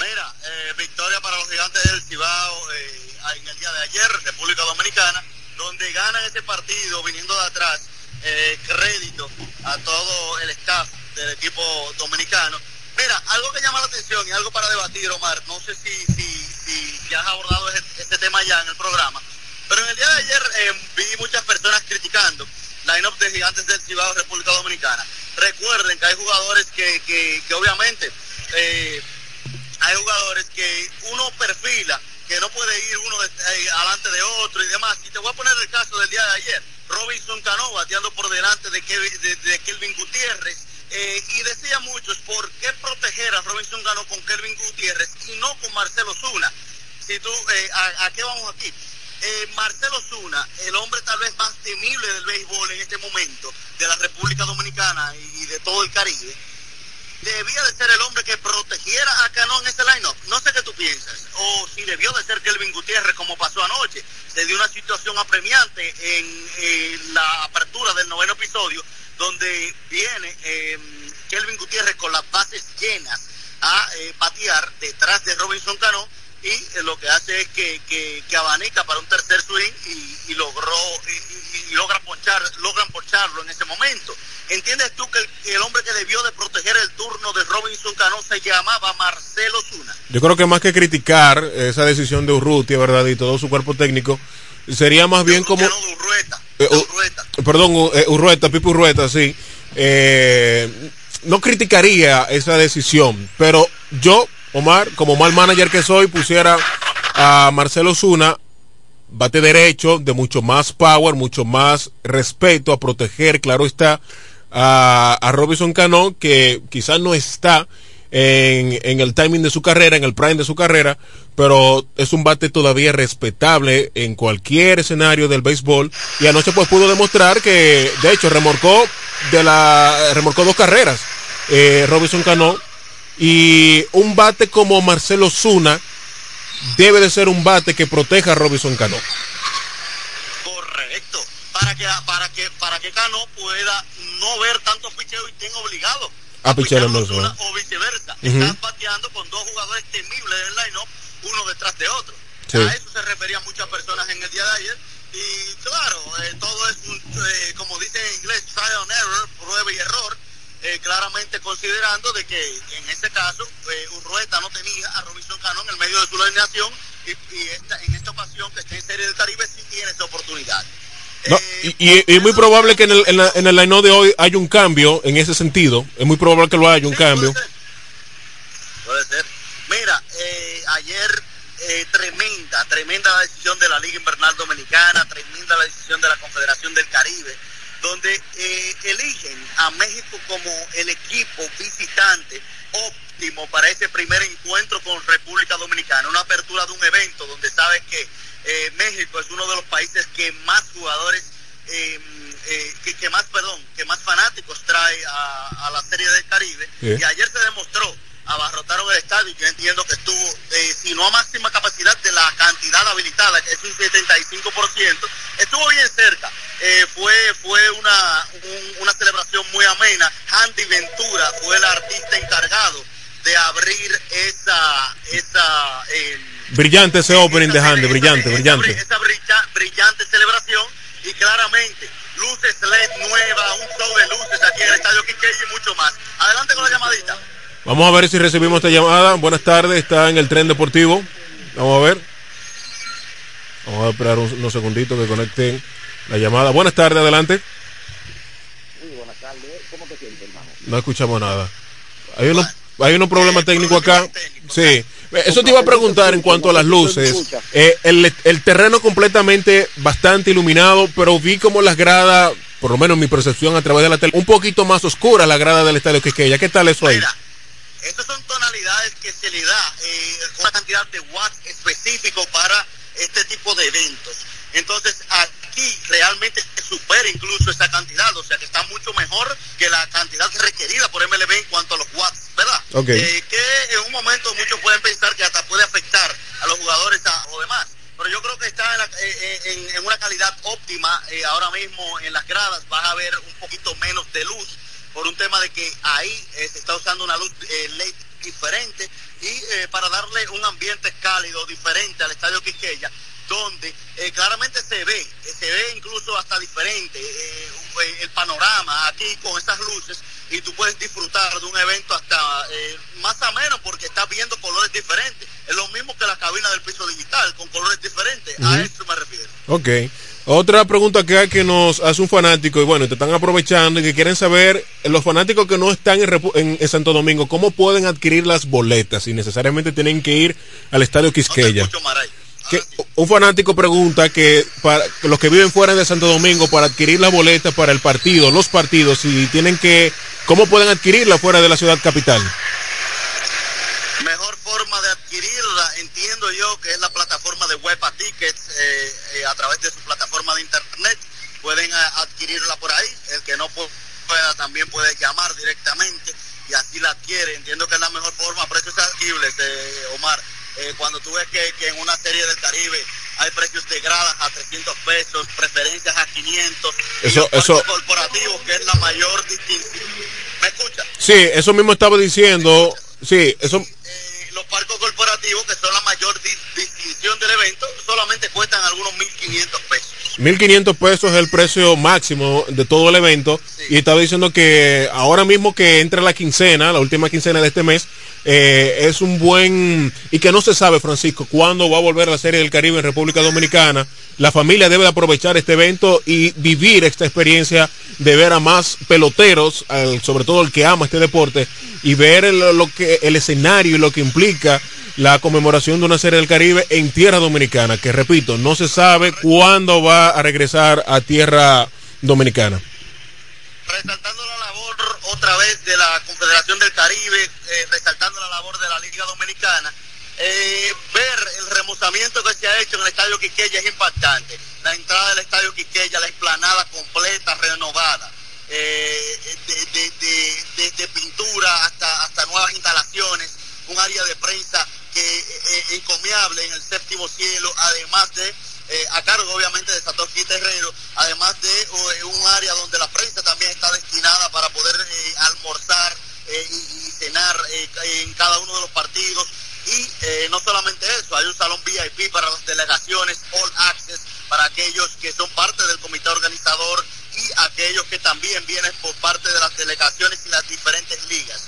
Mira, eh, victoria para los gigantes del Cibao eh, en el día de ayer, República Dominicana, donde ganan ese partido viniendo de atrás, eh, crédito a todo el staff del equipo dominicano. Mira, algo que llama la atención y algo para debatir, Omar, no sé si, si, si, si has abordado ese, ese, tema ya en el programa, pero en el día de ayer eh, vi muchas personas criticando line-up de gigantes del Cibao República Dominicana. Recuerden que hay jugadores que, que, que obviamente eh, hay jugadores que uno perfila, que no puede ir uno de, eh, adelante de otro y demás. Y te voy a poner el caso del día de ayer. Robinson Cano bateando por delante de, Kelvin Gutiérrez. Eh, y decía muchos, ¿por qué proteger a Robinson Cano con Kelvin Gutiérrez y no con Marcelo Zuna? Si tú, eh, a, a, qué vamos aquí? Eh, Marcelo Zuna, el hombre tal vez más temible del béisbol en este momento, de la República Dominicana y de todo el Caribe, debía de ser el hombre que protegiera a Cano en ese line-up. No sé qué tú piensas. O si debió de ser Kelvin Gutiérrez como pasó anoche. Se dio una situación apremiante en eh, la apertura del noveno episodio donde viene eh, Kelvin Gutiérrez con las bases llenas a eh, patear detrás de Robinson Cano y eh, lo que hace es que, que, que, abanica para un tercer swing y, y logró y, y, logra ponchar, logran poncharlo en ese momento. ¿Entiendes tú que el, el, hombre que debió de proteger el turno de Robinson Cano se llamaba Marcelo Zuna? Yo creo que más que criticar esa decisión de Urrutia, ¿verdad? Y todo su cuerpo técnico, sería más bien como... No, de Urrueta, eh, de Urrueta. Perdón, eh, Urrueta, Pipo Urrueta, sí. Eh, no criticaría esa decisión, pero yo, Omar, como mal manager que soy, pusiera a Marcelo Zuna bate derecho, de mucho más power, mucho más respeto a proteger, claro está, a, a Robinson Cano, que quizás no está en, en, el timing de su carrera, en el prime de su carrera, pero es un bate todavía respetable en cualquier escenario del béisbol. Y anoche pues pudo demostrar que, de hecho, remorcó de la, remorcó dos carreras, eh, Robinson Cano, y un bate como Marcelo Zuna, debe de ser un bate que proteja a Robinson Cano. Correcto. Para que, para que, para que Cano pueda no ver tantos picheos y tenga obligado a, a pichar en los o viceversa. Uh -huh. Están pateando con dos jugadores temibles del line-up, uno detrás de otro. Sí. A eso se referían muchas personas en el día de ayer. Y claro, eh, todo es, un, eh, como dice en inglés, trial and error, prueba y error. Eh, claramente considerando de que en este caso eh, Urrueta no tenía a Robinson Cano en el medio de su alineación y, y esta, en esta ocasión que está en Serie del Caribe sí tiene esa oportunidad. No, y, y, y, es muy probable que en el, en, la, en el line de hoy haya un cambio en ese sentido. Es muy probable que lo haya un sí, cambio. Puede ser. Puede ser. Mira, eh, ayer eh, tremenda, tremenda la decisión de la Liga Invernal Dominicana, tremenda la decisión de la Confederación del Caribe donde eh, eligen a México como el equipo visitante óptimo para ese primer encuentro con República Dominicana, una apertura de un evento donde sabes que eh, México es uno de los países que más jugadores, eh, que, que, más, perdón, que más fanáticos trae a, a la Serie del Caribe. Y ayer se demostró abarrotaron el estadio. Yo entiendo que estuvo, eh, si no a máxima capacidad de la cantidad habilitada, que es un 75%, estuvo bien cerca. Eh, fue fue una, un, una celebración muy amena. Handy Ventura fue el artista encargado de abrir esa... esa eh, brillante ese opening de Handy, brillante, esa, brillante. Esa brilla, brillante celebración y claramente luces LED nueva, un show de luces aquí en el Estadio Quiqueya y mucho más. Adelante con la llamadita. Vamos a ver si recibimos esta llamada. Buenas tardes, está en el tren deportivo. Vamos a ver. Vamos a esperar unos segunditos que conecten la llamada. Buenas tardes, adelante. Sí, buenas tardes. ¿Cómo te sientes, hermano? No escuchamos nada. Hay unos, hay unos problemas técnicos acá. Sí. Eso te iba a preguntar en cuanto a las luces. Eh, el, el terreno completamente bastante iluminado, pero vi como las gradas, por lo menos mi percepción a través de la tele, un poquito más oscura la grada del estadio Quisqueya. ¿Qué tal eso ahí? Mira, estas son tonalidades que se le da eh, una cantidad de watts específico para este tipo de eventos. Entonces aquí realmente supera incluso esa cantidad, o sea que está mucho mejor que la cantidad requerida por MLB en cuanto a los watts, ¿verdad? Ok. Eh, que en un momento muchos pueden pensar que hasta puede afectar a los jugadores a- o demás. Pero yo creo que está en, la- eh, en- en una calidad óptima. eh, ahora mismo en las gradas vas a ver un poquito menos de luz por un tema de que ahí eh, se está usando una luz eh, LED diferente y eh, para darle un ambiente cálido diferente al estadio Quisqueya donde eh, claramente se ve, eh, se ve incluso hasta diferente eh, eh, el panorama aquí con estas luces y tú puedes disfrutar de un evento hasta eh, más ameno porque estás viendo colores diferentes. Es lo mismo que la cabina del piso digital, con colores diferentes. A eso me refiero. Ok. Otra pregunta que hay que nos hace un fanático, y bueno, te están aprovechando y que quieren saber, los fanáticos que no están en, Repu- en- en Santo Domingo, ¿cómo pueden adquirir las boletas si necesariamente tienen que ir al estadio Quisqueya? Que un fanático pregunta que para que los que viven fuera de Santo Domingo para adquirir las boletas para el partido, los partidos, si tienen que, ¿cómo pueden adquirirla fuera de la ciudad capital? Mejor forma de adquirirla, entiendo yo que es la plataforma de Wepa Tickets eh, eh, a través de su plataforma de internet. Pueden eh, adquirirla por ahí. El que no pu- pueda también puede llamar directamente y así la adquiere. Entiendo que es la mejor forma, precios asequibles, eh, Omar. Eh, cuando tú ves que, que en una serie del Caribe hay precios de gradas a 300 pesos, preferencias a 500, y Eso- eso- corporativos, que es la mayor distinción. ¿Me escucha? Sí, eso mismo estaba diciendo, sí, eso, los parques corporativos, que son la mayor di- distinción del evento, solamente cuestan algunos 1.500 pesos. 1.500 pesos es el precio máximo de todo el evento y estaba diciendo que ahora mismo que entra la quincena, la última quincena de este mes, eh, es un buen y que no se sabe, Francisco, cuándo va a volver la Serie del Caribe en República Dominicana. La familia debe de aprovechar este evento y vivir esta experiencia de ver a más peloteros, sobre todo el que ama este deporte, y ver el, lo que, el escenario y lo que implica la conmemoración de una serie del Caribe en tierra dominicana, que repito, no se sabe cuándo va a regresar a tierra dominicana. Otra vez de la Confederación del Caribe, eh, resaltando la labor de la Liga Dominicana, eh, ver el remozamiento que se ha hecho en el Estadio Quisqueya es impactante. La entrada del Estadio Quisqueya, la explanada completa, renovada, eh, de, de- de- desde pintura hasta, hasta nuevas instalaciones, un área de prensa que encomiable en el séptimo cielo, además de, eh, a cargo obviamente de Satoshi Terrero, además de eh, un área donde la prensa también está destinada para poder eh, almorzar eh, y, y cenar eh, en cada uno de los partidos. Y eh, no solamente eso, hay un salón VIP para las delegaciones, All Access, para aquellos que son parte del comité organizador y aquellos que también vienen por parte de las delegaciones y las diferentes ligas.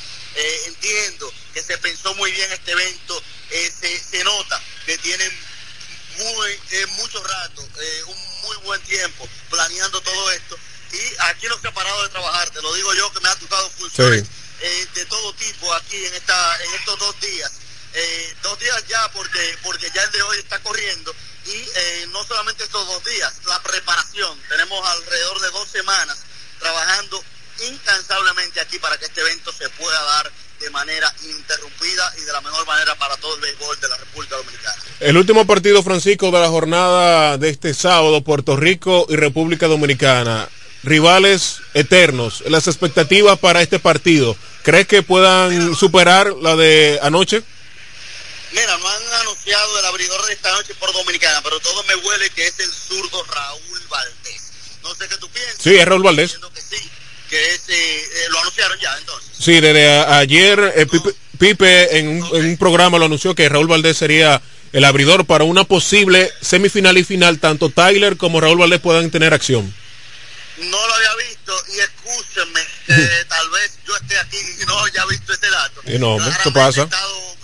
Entiendo que se pensó muy bien este evento, se, se nota que tienen muy, eh, mucho rato, eh, un muy buen tiempo planeando todo esto. Y aquí no se ha parado de trabajar, te lo digo yo que me ha tocado funciones eh, de todo tipo aquí en esta en estos dos días. Eh, dos días ya porque porque ya el de hoy está corriendo. Y eh, no solamente estos dos días la preparación. Tenemos alrededor de dos semanas trabajando incansablemente aquí para que este evento se pueda dar de manera ininterrumpida y de la mejor manera para todo el béisbol de la República Dominicana. El último partido, Francisco, de la jornada de este sábado, Puerto Rico y República Dominicana. Rivales eternos, las expectativas para este partido. ¿Crees que puedan superar la de anoche? Mira, no han anunciado el abridor de esta noche por Dominicana, pero todo me huele que es el zurdo Raúl Valdés. No sé qué tú piensas. Sí, es Raúl Valdés. Que que es, eh, eh, lo anunciaron ya entonces. Sí, desde ayer eh, Pipe, Pipe en, un, okay. en un programa lo anunció que Raúl Valdés sería el abridor para una posible semifinal y final, tanto Tyler como Raúl Valdés puedan tener acción. No lo había visto y escúchenme, eh, tal vez yo esté aquí y no haya visto ese dato. Y no, ¿qué pasa? He estado,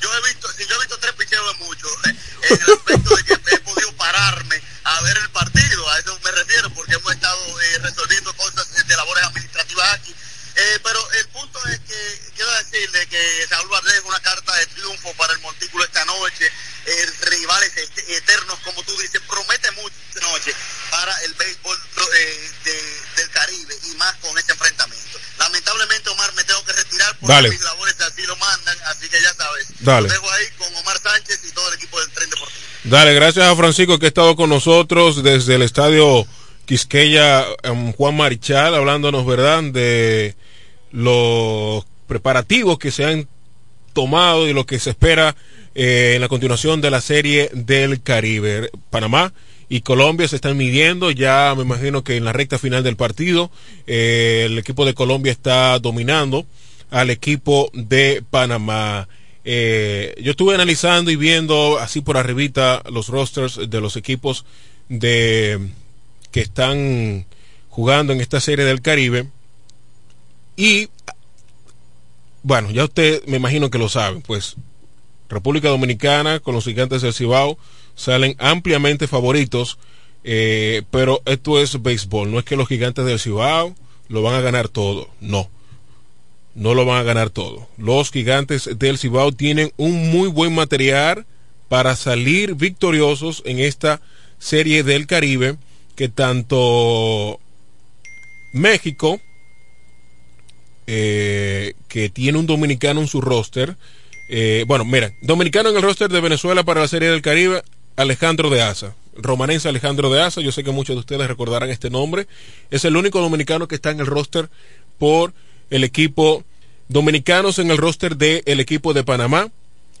yo he visto, si yo he visto tres picheos es mucho, eh, en el aspecto de que he podido pararme a ver el partido, a eso me refiero, porque hemos estado eh, resolviendo cosas Ibaki. Eh, pero el punto es que quiero decirle que Raúl Valdés es una carta de triunfo para el Montículo esta noche. Eh, rivales este, eternos, como tú dices, promete mucho esta noche para el béisbol eh, de, del Caribe y más con este enfrentamiento. Lamentablemente, Omar, me tengo que retirar porque Dale. mis labores así lo mandan, así que ya sabes. Dale. Lo dejo ahí con Omar Sánchez y todo el equipo del Tren Deportivo. Dale, gracias a Francisco que ha estado con nosotros desde el estadio. Quisqueya em, Juan Marichal, hablándonos, ¿verdad?, de los preparativos que se han tomado y lo que se espera eh, en la continuación de la serie del Caribe. Panamá y Colombia se están midiendo, ya me imagino que en la recta final del partido eh, el equipo de Colombia está dominando al equipo de Panamá. Eh, yo estuve analizando y viendo así por arribita los rosters de los equipos de que están jugando en esta serie del Caribe y bueno, ya usted me imagino que lo sabe, pues República Dominicana con los gigantes del Cibao salen ampliamente favoritos, eh, pero esto es béisbol, no es que los gigantes del Cibao lo van a ganar todo, no, no lo van a ganar todo. Los gigantes del Cibao tienen un muy buen material para salir victoriosos en esta serie del Caribe que tanto México, eh, que tiene un dominicano en su roster, eh, bueno, mira, dominicano en el roster de Venezuela para la Serie del Caribe, Alejandro de Asa. Romanense Alejandro de Asa, yo sé que muchos de ustedes recordarán este nombre. Es el único dominicano que está en el roster por el equipo dominicanos en el roster del el equipo de Panamá.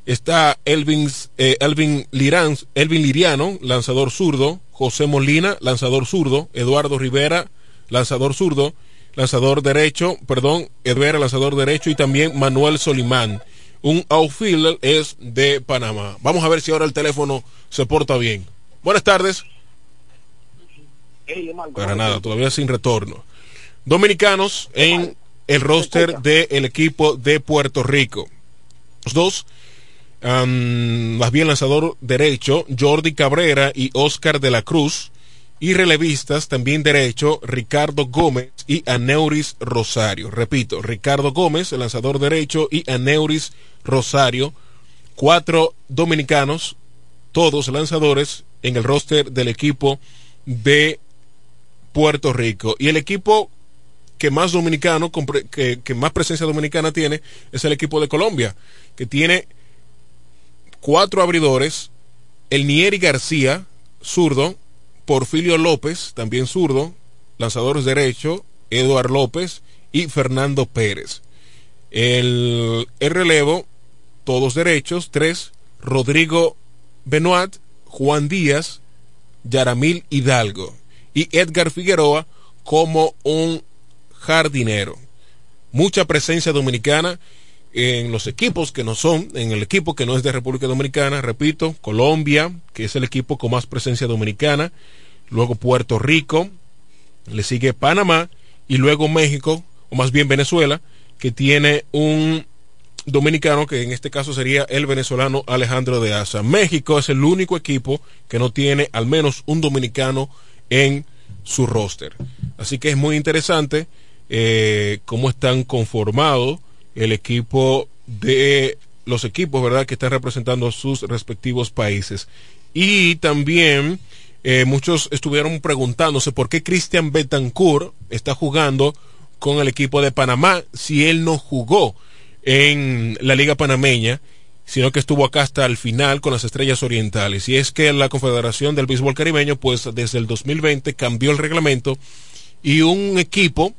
Está Elvin, eh, Elvin, Liriano, lanzador zurdo. José Molina, lanzador zurdo. Eduardo Rivera, lanzador zurdo. Lanzador derecho, perdón, Rivera, lanzador derecho. Y también Manuel Solimán un outfielder es de Panamá. Vamos a ver si ahora el teléfono se porta bien. Buenas tardes. Para nada, todavía sin retorno. Dominicanos en el roster del equipo de Puerto Rico. Los dos, más bien lanzador derecho, Jordi Cabrera y Oscar de la Cruz. Y relevistas, también derecho, Ricardo Gómez y Aneuris Rosario. Repito, Ricardo Gómez, el lanzador derecho, y Aneuris Rosario. Cuatro dominicanos, todos lanzadores, en el roster del equipo de Puerto Rico. Y el equipo que más dominicano, que más presencia dominicana tiene, es el equipo de Colombia, que tiene cuatro abridores, el Nieri García, zurdo, Porfirio López, también zurdo, lanzadores derecho, Eduard López y Fernando Pérez. El, el, relevo, todos derechos, tres, Rodrigo Benoit, Juan Díaz, Yaramil Hidalgo y Edgar Figueroa como un jardinero. Mucha presencia dominicana en los equipos que no son, en el equipo que no es de República Dominicana, repito, Colombia, que es el equipo con más presencia dominicana, luego Puerto Rico, le sigue Panamá y luego México, o más bien Venezuela, que tiene un dominicano que en este caso sería el venezolano Alejandro de Asa. México es el único equipo que no tiene al menos un dominicano en su roster. Así que es muy interesante eh, cómo están conformados el equipo de los equipos, ¿verdad?, que están representando sus respectivos países. Y también eh, muchos estuvieron preguntándose por qué Cristian Betancourt está jugando con el equipo de Panamá si él no jugó en la Liga Panameña, sino que estuvo acá hasta el final con las Estrellas Orientales. Y es que la Confederación del Béisbol Caribeño, pues desde el 2020 cambió el reglamento y un equipo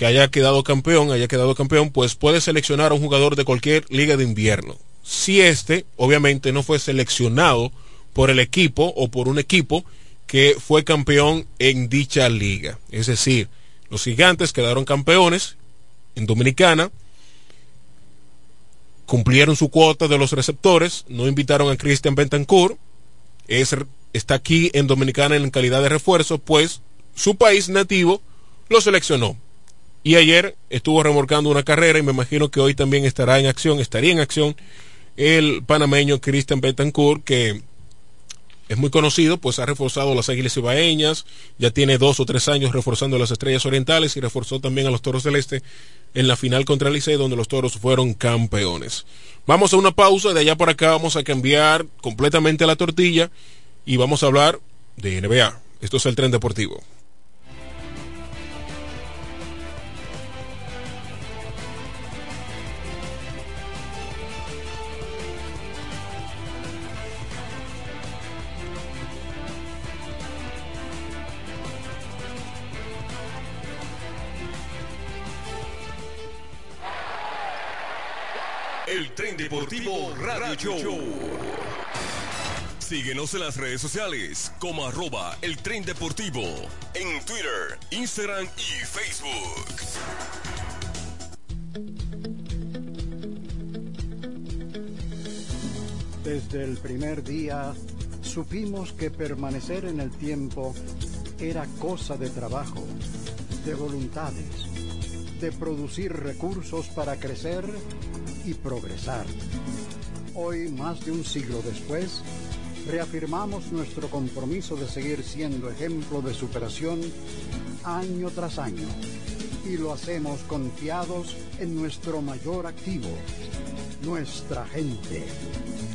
que haya quedado campeón, haya quedado campeón, pues puede seleccionar a un jugador de cualquier liga de invierno. Si este, obviamente, no fue seleccionado por el equipo o por un equipo que fue campeón en dicha liga. Es decir, los gigantes quedaron campeones en Dominicana, cumplieron su cuota de los receptores, no invitaron a Christian Bentancourt, es, está aquí en Dominicana en calidad de refuerzo, pues su país nativo lo seleccionó. Y ayer estuvo remorcando una carrera y me imagino que hoy también estará en acción, estaría en acción el panameño Christian Betancourt, que es muy conocido, pues ha reforzado las Águilas Ibaeñas, ya tiene dos o tres años reforzando las Estrellas Orientales y reforzó también a los Toros del Este en la final contra el Licey, donde los Toros fueron campeones. Vamos a una pausa, de allá por acá vamos a cambiar completamente la tortilla y vamos a hablar de NBA. Esto es el tren deportivo. Deportivo Radio Show. Síguenos en las redes sociales como arroba el tren deportivo en Twitter, Instagram y Facebook. Desde el primer día supimos que permanecer en el tiempo era cosa de trabajo, de voluntades, de producir recursos para crecer y progresar. Hoy, más de un siglo después, reafirmamos nuestro compromiso de seguir siendo ejemplo de superación año tras año y lo hacemos confiados en nuestro mayor activo, nuestra gente.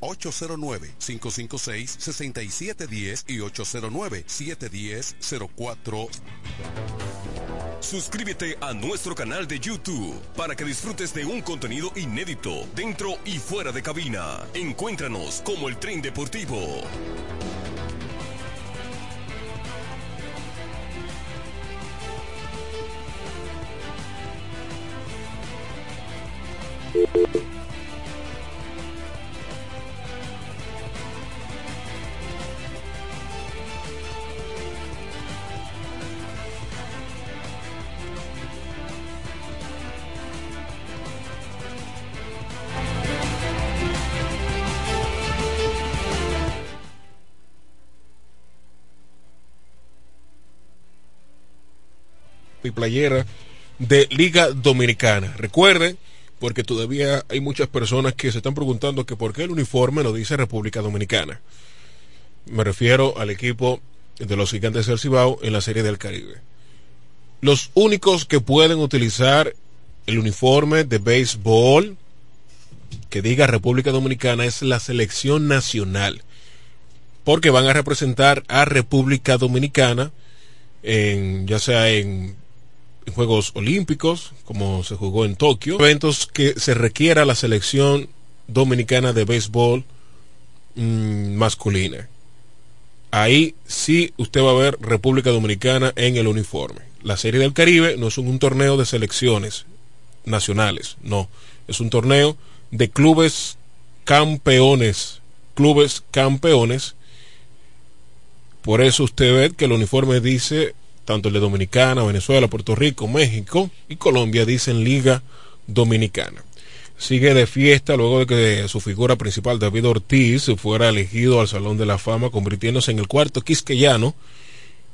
809-556-6710 y 809-710-04. Suscríbete a nuestro canal de YouTube para que disfrutes de un contenido inédito dentro y fuera de cabina. Encuéntranos como el tren deportivo. Playera de Liga Dominicana. Recuerden, porque todavía hay muchas personas que se están preguntando que por qué el uniforme lo dice República Dominicana. Me refiero al equipo de los gigantes del Cibao en la Serie del Caribe. Los únicos que pueden utilizar el uniforme de béisbol que diga República Dominicana es la selección nacional, porque van a representar a República Dominicana ya sea en, Juegos Olímpicos, como se jugó en Tokio, eventos que se requiera la selección dominicana de béisbol mm, masculina. Ahí sí usted va a ver República Dominicana en el uniforme. La Serie del Caribe no es un torneo de selecciones nacionales, no, es un torneo de clubes campeones, clubes campeones. Por eso usted ve que el uniforme dice, tanto el de Dominicana, Venezuela, Puerto Rico, México y Colombia dicen Liga Dominicana. Sigue de fiesta luego de que su figura principal, David Ortiz, fuera elegido al Salón de la Fama, convirtiéndose en el cuarto quisqueyano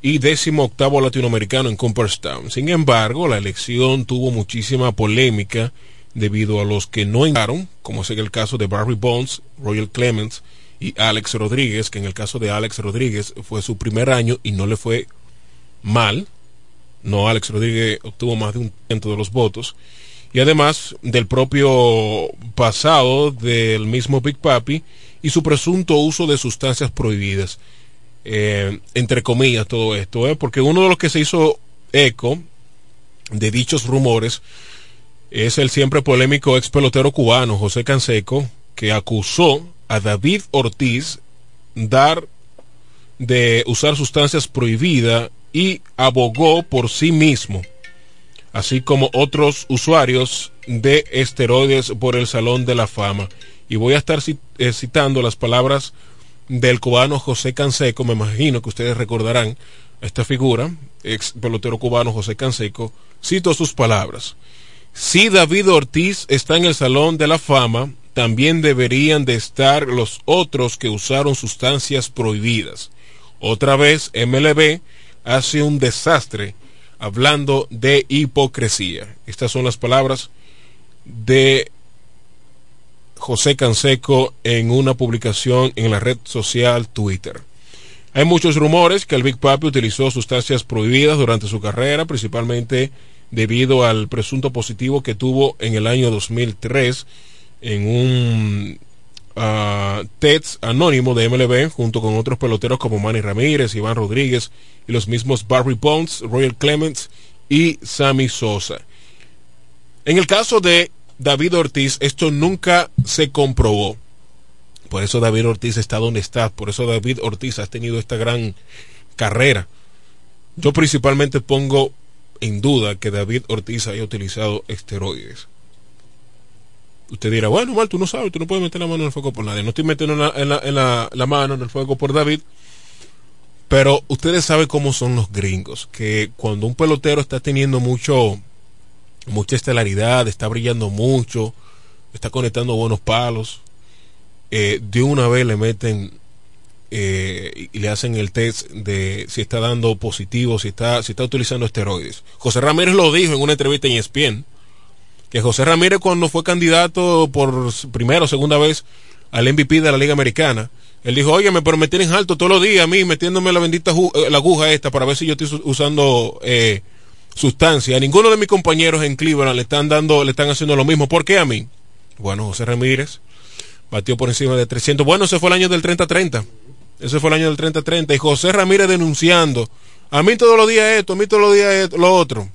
y décimo octavo latinoamericano en Cooperstown. Sin embargo, la elección tuvo muchísima polémica debido a los que no entraron, como es el caso de Barry Bonds, Royal Clemens y Alex Rodríguez, que en el caso de Alex Rodríguez fue su primer año y no le fue mal. No, Alex Rodríguez obtuvo más de un ciento de los votos. Y además del propio pasado del mismo Big Papi y su presunto uso de sustancias prohibidas. Eh, entre comillas todo esto, ¿eh? porque uno de los que se hizo eco de dichos rumores es el siempre polémico ex pelotero cubano José Canseco, que acusó a David Ortiz dar de usar sustancias prohibidas y abogó por sí mismo, así como otros usuarios de esteroides por el Salón de la Fama. Y voy a estar eh, citando las palabras del cubano José Canseco, me imagino que ustedes recordarán esta figura, ex pelotero cubano José Canseco, cito sus palabras. Si David Ortiz está en el Salón de la Fama, también deberían de estar los otros que usaron sustancias prohibidas. Otra vez, MLB hace un desastre hablando de hipocresía. Estas son las palabras de José Canseco en una publicación en la red social Twitter. Hay muchos rumores que el Big Papi utilizó sustancias prohibidas durante su carrera, principalmente debido al presunto positivo que tuvo en el año 2003 en un uh, anónimo de MLB junto con otros peloteros como Manny Ramírez, Iván Rodríguez y los mismos Barry Bonds, Royal Clements y Sammy Sosa. En el caso de David Ortiz, esto nunca se comprobó. Por eso David Ortiz está donde está, por eso David Ortiz ha tenido esta gran carrera. Yo principalmente pongo en duda que David Ortiz haya utilizado esteroides. Usted dirá, bueno, mal, tú no sabes, tú no puedes meter la mano en el fuego por nadie. No estoy metiendo en la, mano en el fuego por David, pero ustedes saben cómo son los gringos, que cuando un pelotero está teniendo mucho, mucha estelaridad, está brillando mucho, está conectando buenos palos, eh, de una vez le meten eh, y le hacen el test de si está dando positivo, si está, si está utilizando esteroides. José Ramírez lo dijo en una entrevista en ESPN, que José Ramírez cuando fue candidato por primera o segunda vez al MVP de la Liga Americana, él dijo, oye, pero me tienen alto todos los días a mí metiéndome la bendita eh, la aguja esta para ver si yo estoy usando eh, sustancia. A ninguno de mis compañeros en Cleveland le están dando, le están haciendo lo mismo. ¿Por qué a mí? Bueno, José Ramírez batió por encima de 300. Bueno, ese fue el año del 30-30. Ese fue el año del 30-30. Y José Ramírez denunciando. A mí todos los días esto, a mí todos los días lo otro.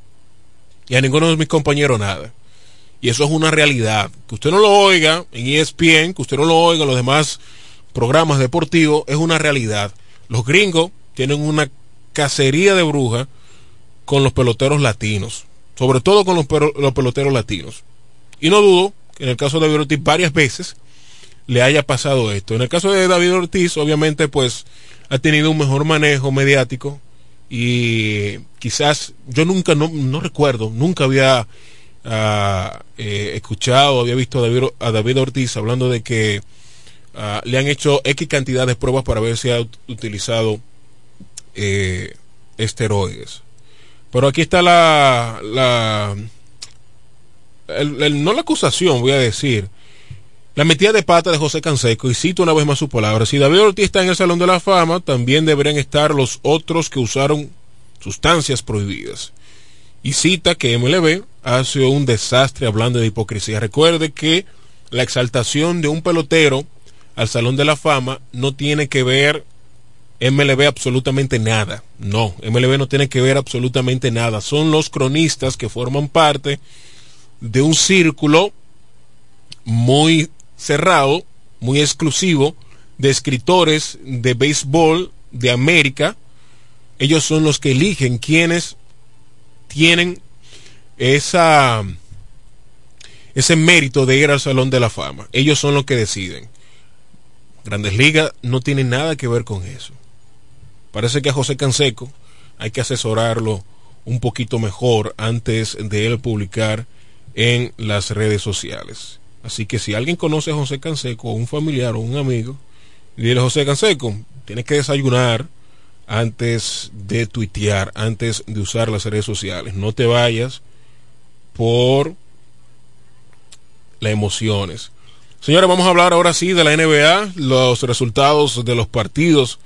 Y a ninguno de mis compañeros nada. Y eso es una realidad. Que usted no lo oiga en ESPN, que usted no lo oiga en los demás programas deportivos, es una realidad. Los gringos tienen una cacería de brujas con los peloteros latinos. Sobre todo con los, los peloteros latinos. Y no dudo que en el caso de Ortiz varias veces le haya pasado esto. En el caso de David Ortiz, obviamente, pues ha tenido un mejor manejo mediático y quizás yo nunca, no, recuerdo, nunca había uh, escuchado, había visto a David, a David, Ortiz hablando de que ah, le han hecho X cantidad de pruebas para ver si ha utilizado eh, esteroides. Pero aquí está la, la no la acusación, voy a decir, la metida de pata de José Canseco, y cito una vez más su palabra, si David Ortiz está en el Salón de la Fama, también deberían estar los otros que usaron sustancias prohibidas. Y cita que MLB hace un desastre hablando de hipocresía. Recuerde que la exaltación de un pelotero al Salón de la Fama no tiene que ver MLB absolutamente nada. No, MLB no tiene que ver absolutamente nada. Son los cronistas que forman parte de un círculo muy cerrado, muy exclusivo, de escritores de béisbol de América. Ellos son los que eligen quienes tienen esa ese mérito de ir al Salón de la Fama. Ellos son los que deciden. Grandes Ligas no tiene nada que ver con eso. Parece que a José Canseco hay que asesorarlo un poquito mejor antes de él publicar en las redes sociales. Así que si alguien conoce a José Canseco, un familiar o un amigo, dile José Canseco, tienes que desayunar antes de tuitear, antes de usar las redes sociales. No te vayas por las emociones. Señores, vamos a hablar ahora sí de la NBA, los resultados de los partidos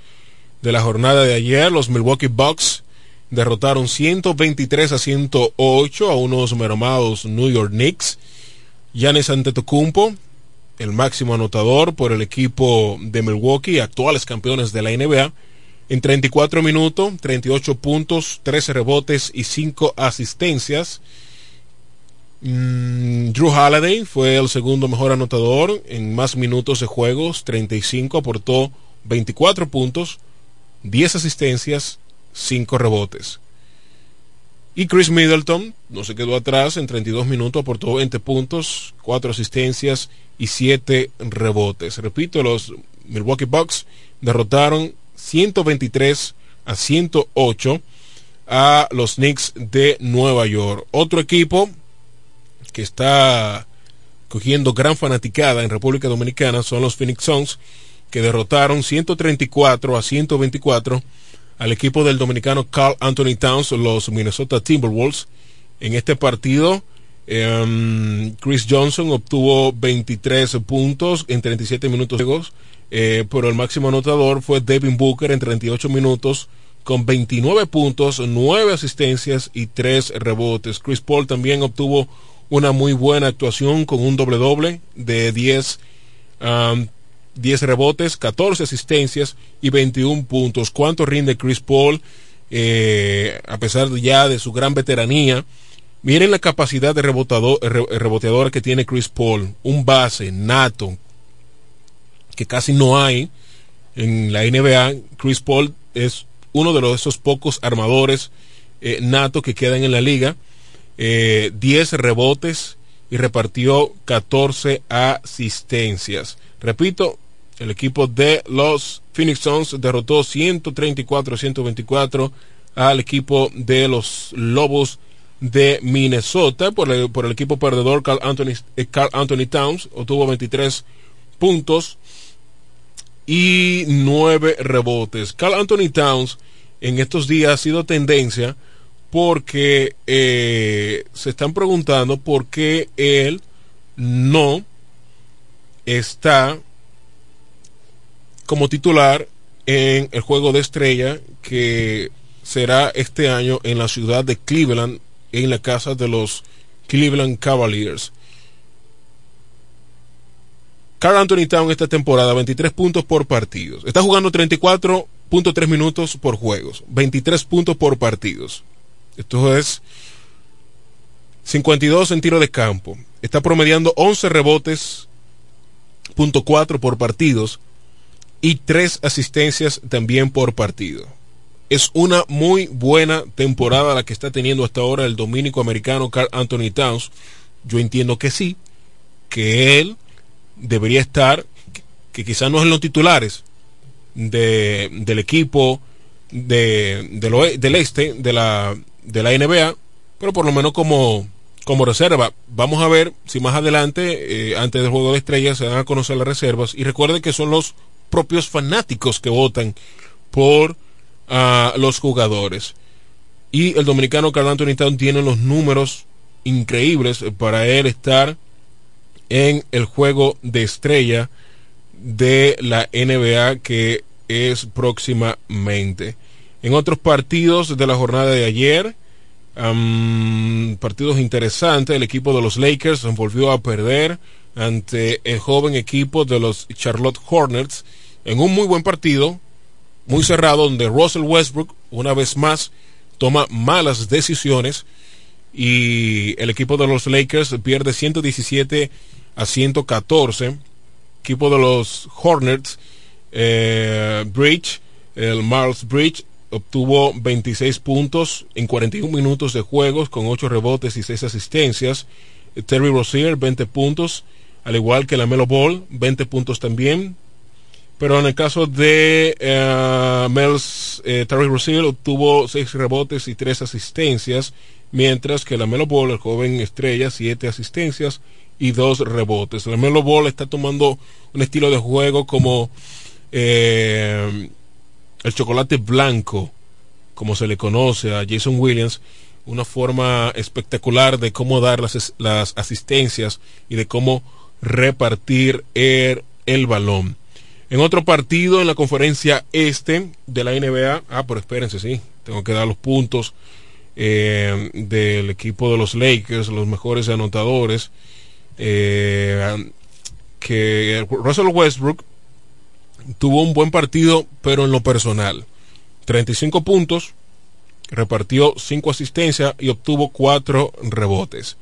de la jornada de ayer. Los Milwaukee Bucks derrotaron 123 a 108 a unos mermados New York Knicks. Giannis Antetokounmpo, el máximo anotador por el equipo de Milwaukee, actuales campeones de la NBA, en 34 minutos, 38 puntos, 13 rebotes y 5 asistencias. Mm, Drew Holiday fue el segundo mejor anotador en más minutos de juegos, 35, aportó 24 puntos, 10 asistencias, 5 rebotes. Y Chris Middleton no se quedó atrás, en 32 minutos aportó 20 puntos, 4 asistencias y 7 rebotes. Repito, los Milwaukee Bucks derrotaron 123 a 108 a los Knicks de Nueva York. Otro equipo que está cogiendo gran fanaticada en República Dominicana son los Phoenix Suns, que derrotaron 134 a 124 al equipo del dominicano Carl Anthony Towns, los Minnesota Timberwolves. En este partido, em, Chris Johnson obtuvo 23 puntos en 37 minutos de juegos, eh, pero el máximo anotador fue Devin Booker en 38 minutos con 29 puntos, 9 asistencias y 3 rebotes. Chris Paul también obtuvo una muy buena actuación con un doble doble de 10, 10 rebotes, 14 asistencias y 21 puntos. ¿Cuánto rinde Chris Paul eh, a pesar ya de su gran veteranía? Miren la capacidad de rebotador, reboteador que tiene Chris Paul, un base nato que casi no hay en la NBA. Chris Paul es uno de los, esos pocos armadores eh, natos que quedan en la liga eh, 10 rebotes y repartió 14 asistencias. Repito, el equipo de los Phoenix Suns derrotó 134-124 al equipo de los Lobos de Minnesota por el, por el equipo perdedor Carl Anthony, eh, Carl Anthony Towns obtuvo 23 puntos y 9 rebotes. Carl Anthony Towns en estos días ha sido tendencia porque eh, se están preguntando por qué él no está como titular en el juego de estrella que será este año en la ciudad de Cleveland, en la casa de los Cleveland Cavaliers. Carl Anthony Town esta temporada, 23 puntos por partidos. Está jugando 34.3 minutos por juegos, 23 puntos por partidos. Esto es 52 en tiro de campo. Está promediando 11 rebotes, punto 4 por partidos y 3 asistencias también por partido. Es una muy buena temporada la que está teniendo hasta ahora el dominico americano Carl Anthony Towns. Yo entiendo que sí, que él debería estar, que quizás no es en los titulares de, del equipo de, del este, de la, de la NBA, pero por lo menos como, como reserva. Vamos a ver si más adelante, eh, antes del juego de estrellas, se van a conocer las reservas. Y recuerden que son los propios fanáticos que votan por uh, los jugadores. Y el dominicano Carl Anthony Town tiene los números increíbles para él estar en el juego de estrella de la NBA que es próximamente. En otros partidos de la jornada de ayer, partidos interesantes, el equipo de los Lakers volvió a perder ante el joven equipo de los Charlotte Hornets en un muy buen partido, muy cerrado, donde Russell Westbrook, una vez más, toma malas decisiones y el equipo de los Lakers pierde 117 a 114. Equipo de los Hornets, eh, Bridge, el Miles Bridge, obtuvo 26 puntos en 41 minutos de juegos con 8 rebotes y 6 asistencias. Terry Rozier 20 puntos, al igual que la Melo Ball 20 puntos también. Pero en el caso de uh, Mels, eh, Terry Rozier obtuvo 6 rebotes y 3 asistencias, mientras que la Melo Ball, el joven estrella, 7 asistencias y 2 rebotes. La Melo Ball está tomando un estilo de juego como eh, el chocolate blanco, como se le conoce a Jason Williams, una forma espectacular de cómo dar las, las asistencias y de cómo repartir el, el, balón. En otro partido en la conferencia este de la NBA, ah, pero espérense, sí, tengo que dar los puntos eh, del equipo de los Lakers, los mejores anotadores, eh, que Russell Westbrook tuvo un buen partido, pero en lo personal. 35 puntos, repartió 5 asistencias y obtuvo 4 rebotes.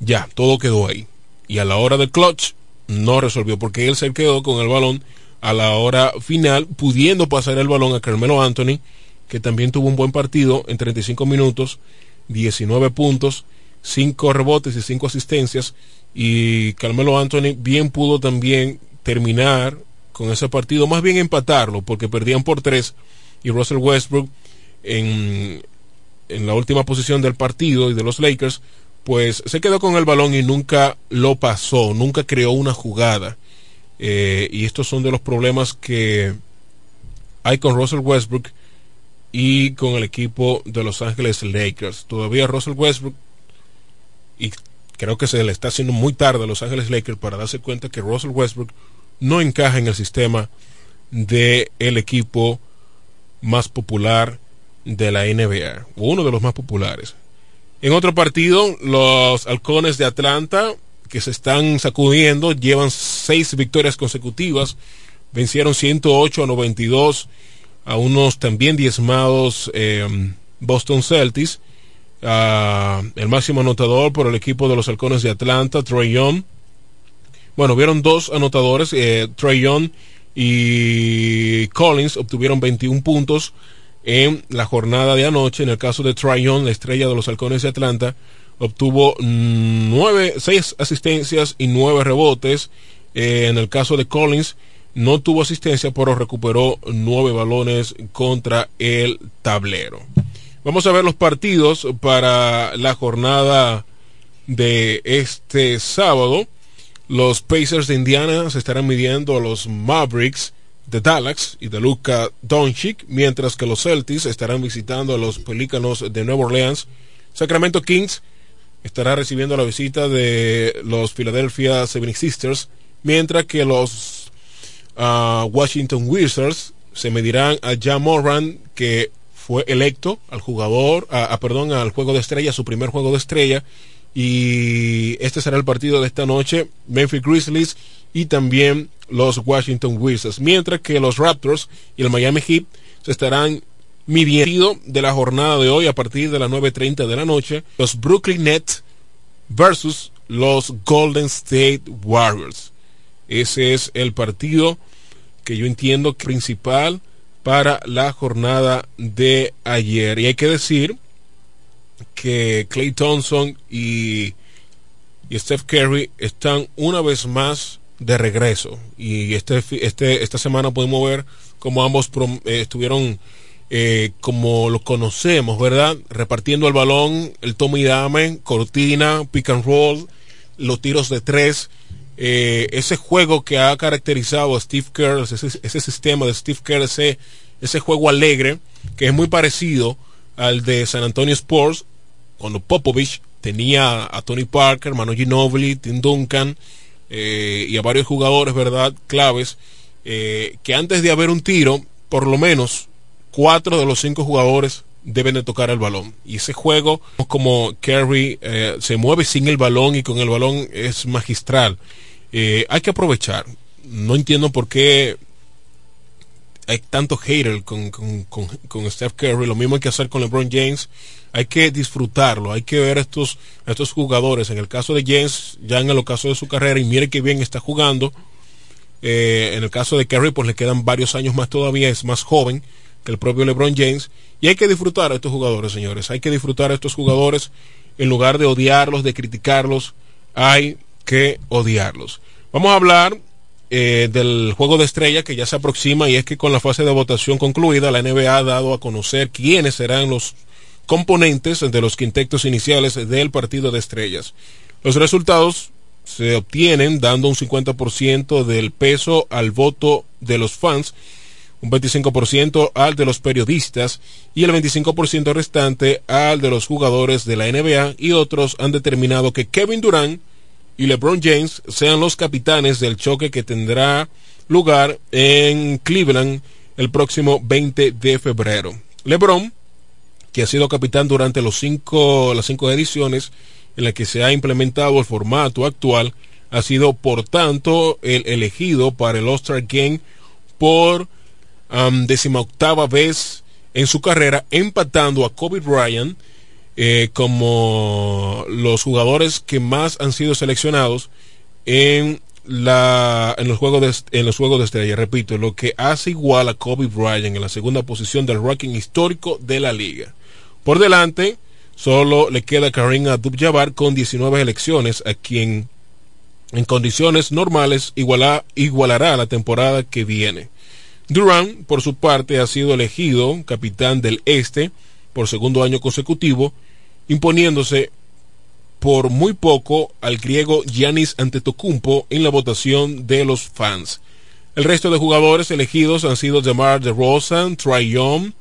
Ya, todo quedó ahí. Y a la hora del clutch no resolvió porque él se quedó con el balón a la hora final, pudiendo pasar el balón a Carmelo Anthony, que también tuvo un buen partido en 35 minutos, 19 puntos, 5 rebotes y 5 asistencias. Y Carmelo Anthony bien pudo también terminar con ese partido, más bien empatarlo, porque perdían por tres y Russell Westbrook en, en la última posición del partido y de los Lakers, pues se quedó con el balón y nunca lo pasó, nunca creó una jugada. Eh, y estos son de los problemas que hay con Russell Westbrook y con el equipo de Los Ángeles Lakers. Todavía Russell Westbrook, y creo que se le está haciendo muy tarde a Los Ángeles Lakers para darse cuenta que Russell Westbrook no encaja en el sistema del el equipo más popular de la NBA, uno de los más populares. En otro partido, los halcones de Atlanta, que se están sacudiendo, llevan seis victorias consecutivas, vencieron 108 a 92 a unos también diezmados eh, Boston Celtics. Uh, el máximo anotador por el equipo de los halcones de Atlanta, Troy Young, bueno, vieron dos anotadores, eh, Trey Young y Collins obtuvieron 21 puntos en la jornada de anoche. En el caso de Trey Young, la estrella de los halcones de Atlanta, obtuvo nueve, seis asistencias y nueve rebotes. Eh, en el caso de Collins, no tuvo asistencia, pero recuperó nueve balones contra el tablero. Vamos a ver los partidos para la jornada de este sábado. Los Pacers de Indiana se estarán midiendo a los Mavericks de Dallas y de Luka Doncic, mientras que los Celtics estarán visitando a los Pelícanos de Nueva Orleans. Sacramento Kings estará recibiendo la visita de los Philadelphia 76ers, mientras que los uh, Washington Wizards se medirán a Jan Moran, que fue electo al jugador, a, perdón, al juego de estrella, su primer juego de estrella, y este será el partido de esta noche, Memphis Grizzlies y también los Washington Wizards, mientras que los Raptors y el Miami Heat se estarán midiendo de la jornada de hoy a partir de las 9.30 de la noche, los Brooklyn Nets versus los Golden State Warriors. Ese es el partido que yo entiendo principal para la jornada de ayer. Y hay que decir que Clay Thompson y, y, Steph Curry están una vez más de regreso. Y este, este, esta semana podemos ver cómo ambos eh, estuvieron eh, como lo conocemos, ¿verdad? Repartiendo el balón, el toma y dame, cortina, pick and roll, los tiros de tres. Eh, ese juego que ha caracterizado a Steve Kerr, ese, ese sistema de Steve Kerr, ese, ese juego alegre, que es muy parecido al de San Antonio Sports, cuando Popovich tenía a Tony Parker, Manu Ginobili, Tim Duncan eh, y a varios jugadores, ¿verdad? Claves, eh, que antes de haber un tiro, por lo menos cuatro de los cinco jugadores deben de tocar el balón. Y ese juego, como Kerry eh, se mueve sin el balón y con el balón es magistral. Eh, hay que aprovechar. No entiendo por qué hay tanto hater con, con, con, Steph Curry. Lo mismo hay que hacer con LeBron James. Hay que disfrutarlo. Hay que ver a estos, estos jugadores. En el caso de James, ya en el ocaso de su carrera, y mire que bien está jugando. Eh, en el caso de Curry, pues le quedan varios años más todavía. Es más joven que el propio LeBron James. Y hay que disfrutar a estos jugadores, señores. Hay que disfrutar a estos jugadores en lugar de odiarlos, de criticarlos. Hay que odiarlos. Vamos a hablar eh, del juego de estrella que ya se aproxima y es que con la fase de votación concluida, la NBA ha dado a conocer quiénes serán los componentes de los quintetos iniciales del partido de estrellas. Los resultados se obtienen dando un 50% del peso al voto de los fans, un 25% al de los periodistas y el 25% restante al de los jugadores de la NBA y otros han determinado que Kevin Durant y LeBron James sean los capitanes del choque que tendrá lugar en Cleveland el próximo 20 de febrero. LeBron, que ha sido capitán durante los cinco, las cinco ediciones en las que se ha implementado el formato actual, ha sido por tanto el elegido para el All-Star Game por um, octava vez en su carrera, empatando a Kobe Bryant eh, como los jugadores que más han sido seleccionados en la en los juegos de en los juegos de estrella. Repito lo que hace igual a Kobe Bryant en la segunda posición del ranking histórico de la liga. Por delante solo le queda Karim Abdul-Jabbar con 19 elecciones a quien en condiciones normales igualará la temporada que viene. Durant por su parte ha sido elegido capitán del este por segundo año consecutivo imponiéndose por muy poco al griego Giannis Antetokounmpo en la votación de los fans. El resto de jugadores elegidos han sido DeMar DeRozan, Trae Young,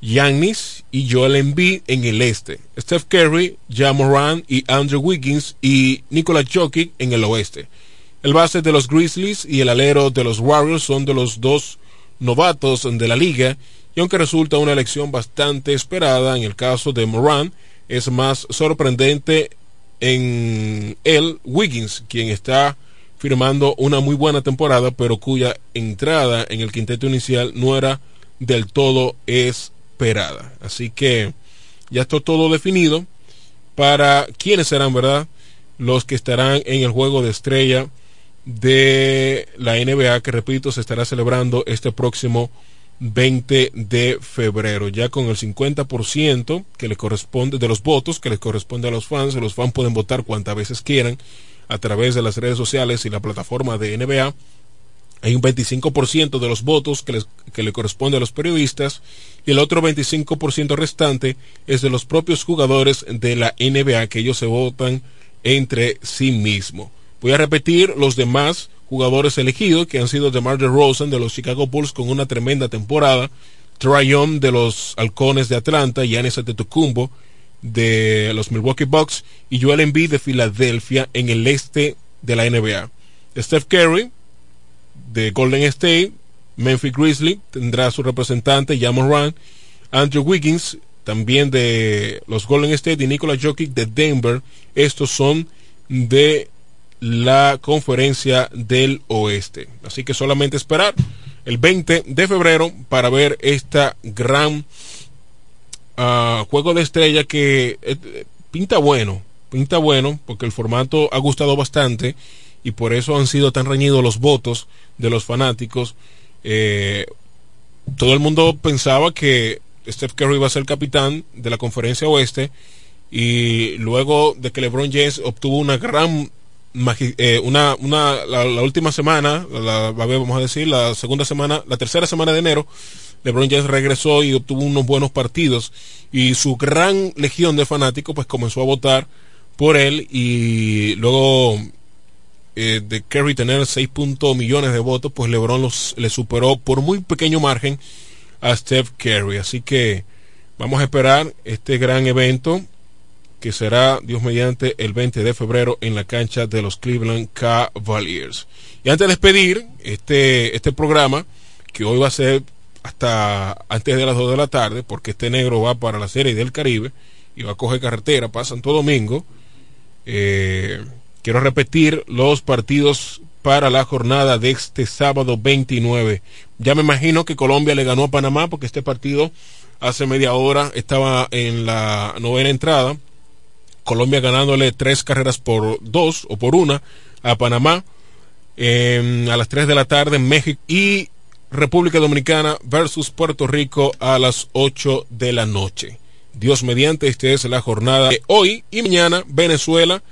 Giannis y Joel Embiid en el este, Steph Curry, Jamoran y Andrew Wiggins y Nikola Jokic en el oeste. El base de los Grizzlies y el alero de los Warriors son de los dos novatos de la liga y aunque resulta una elección bastante esperada en el caso de Moran, es más sorprendente en el Wiggins, quien está firmando una muy buena temporada, pero cuya entrada en el quinteto inicial no era del todo esperada. Así que ya está todo definido para quiénes serán, ¿verdad? Los que estarán en el juego de estrella de la NBA, que repito, se estará celebrando este próximo 20 de febrero, ya con el 50% que le corresponde de los votos que les corresponde a los fans, los fans pueden votar cuantas veces quieran a través de las redes sociales y la plataforma de NBA. Hay un 25% de los votos que, les, que le corresponde a los periodistas y el otro 25% restante es de los propios jugadores de la NBA que ellos se votan entre sí mismos. Voy a repetir los demás jugadores elegidos, que han sido DeMar DeRozan de los Chicago Bulls con una tremenda temporada, Trae de los Halcones de Atlanta, Giannis Antetokounmpo de los Milwaukee Bucks y Joel Embiid de Filadelfia en el este de la NBA. Steph Curry de Golden State, Memphis Grizzly tendrá su representante Jamoran, Andrew Wiggins también de los Golden State y Nikola Jokic de Denver. Estos son de la conferencia del oeste. Así que solamente esperar el 20 de febrero para ver esta gran ah, juego de estrella que eh, pinta bueno, pinta bueno porque el formato ha gustado bastante y por eso han sido tan reñidos los votos de los fanáticos. Eh, todo el mundo pensaba que Steph Curry iba a ser capitán de la conferencia oeste y luego de que LeBron James obtuvo una gran eh, una, una la, última semana, la, vamos a decir, la segunda semana, la tercera semana de enero, LeBron James regresó y obtuvo unos buenos partidos. Y su gran legión de fanáticos pues comenzó a votar por él y luego eh, de Kerry tener 6 millones de votos pues LeBron los, le superó por muy pequeño margen a Steph Curry. Así que vamos a esperar este gran evento que será, Dios mediante, el 20 de febrero en la cancha de los Cleveland Cavaliers. Y antes de despedir este, este programa, que hoy va a ser hasta antes de las 2 de la tarde, porque este negro va para la serie del Caribe y va a coger carretera para Santo Domingo. Eh, quiero repetir los partidos para la jornada de este sábado 29. Ya me imagino que Colombia le ganó a Panamá porque este partido hace media hora estaba en la novena entrada. Colombia ganándole tres carreras por dos o por una a Panamá a las 3 de la tarde en México y República Dominicana versus Puerto Rico a las 8 de la noche. Dios mediante, esta es la jornada de hoy y mañana Venezuela,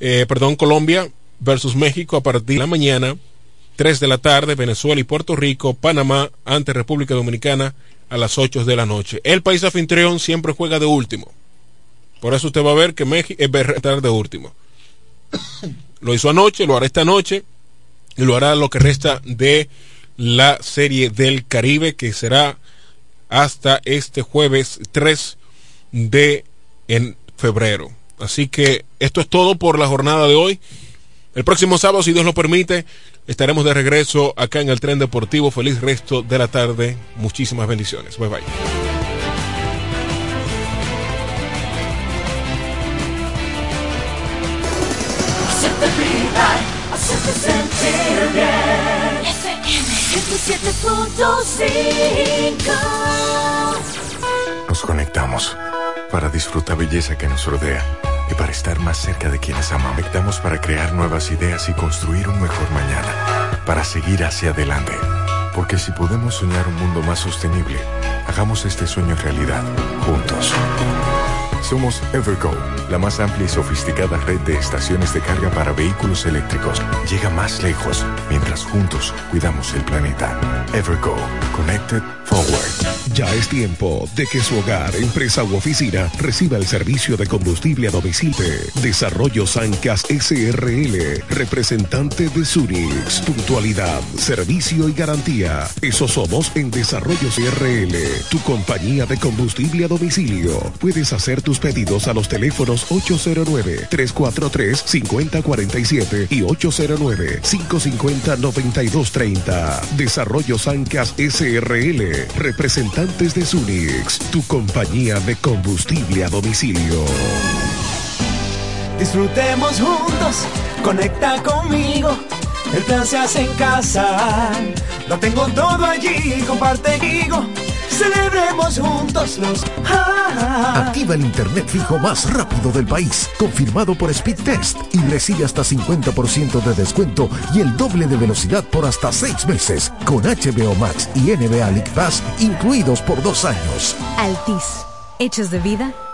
eh, perdón, Colombia versus México a partir de la mañana, 3 de la tarde, Venezuela y Puerto Rico, Panamá ante República Dominicana a las 8 de la noche. El país anfitrión siempre juega de último. Por eso usted va a ver que México es estar de último. Lo hizo anoche, lo hará esta noche y lo hará lo que resta de la serie del Caribe que será hasta este jueves 3 de en febrero. Así que esto es todo por la jornada de hoy. El próximo sábado, si Dios lo permite, estaremos de regreso acá en el tren deportivo. Feliz resto de la tarde. Muchísimas bendiciones. Bye bye. Nos conectamos para disfrutar belleza que nos rodea y para estar más cerca de quienes amamos. Conectamos para crear nuevas ideas y construir un mejor mañana, para seguir hacia adelante. Porque si podemos soñar un mundo más sostenible, hagamos este sueño realidad, juntos. Somos Evergo, la más amplia y sofisticada red de estaciones de carga para vehículos eléctricos. Llega más lejos mientras juntos cuidamos el planeta. Evergo, Connected Forward. Ya es tiempo de que su hogar, empresa u oficina reciba el servicio de combustible a domicilio. Desarrollo Sancas SRL, representante de Sunix. Puntualidad, servicio y garantía. Eso somos en Desarrollo SRL, tu compañía de combustible a domicilio. Puedes hacer pedidos a los teléfonos 809-343-5047 y 809-550-9230. Desarrollo Sancas SRL, representantes de Sunix, tu compañía de combustible a domicilio. Disfrutemos juntos, conecta conmigo. El plan se hace en casa. Lo tengo todo allí, comparte conmigo. Celebremos juntos los. Activa el internet fijo más rápido del país, confirmado por Speed Test y recibe hasta 50% de descuento y el doble de velocidad por hasta 6 meses con HBO Max y NBA League Pass incluidos por dos años. Altis, hechos de vida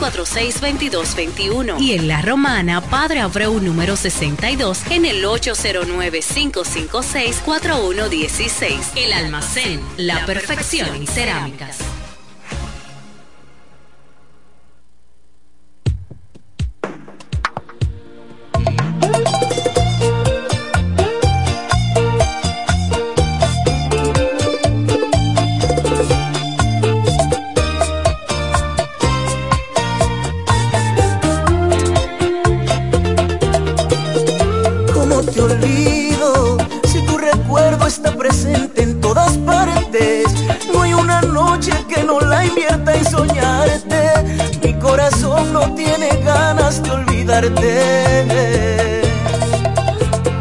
246-2221. Y en La Romana, Padre Abreu número 62 en el 809-556-4116. El almacén, la perfección en cerámicas.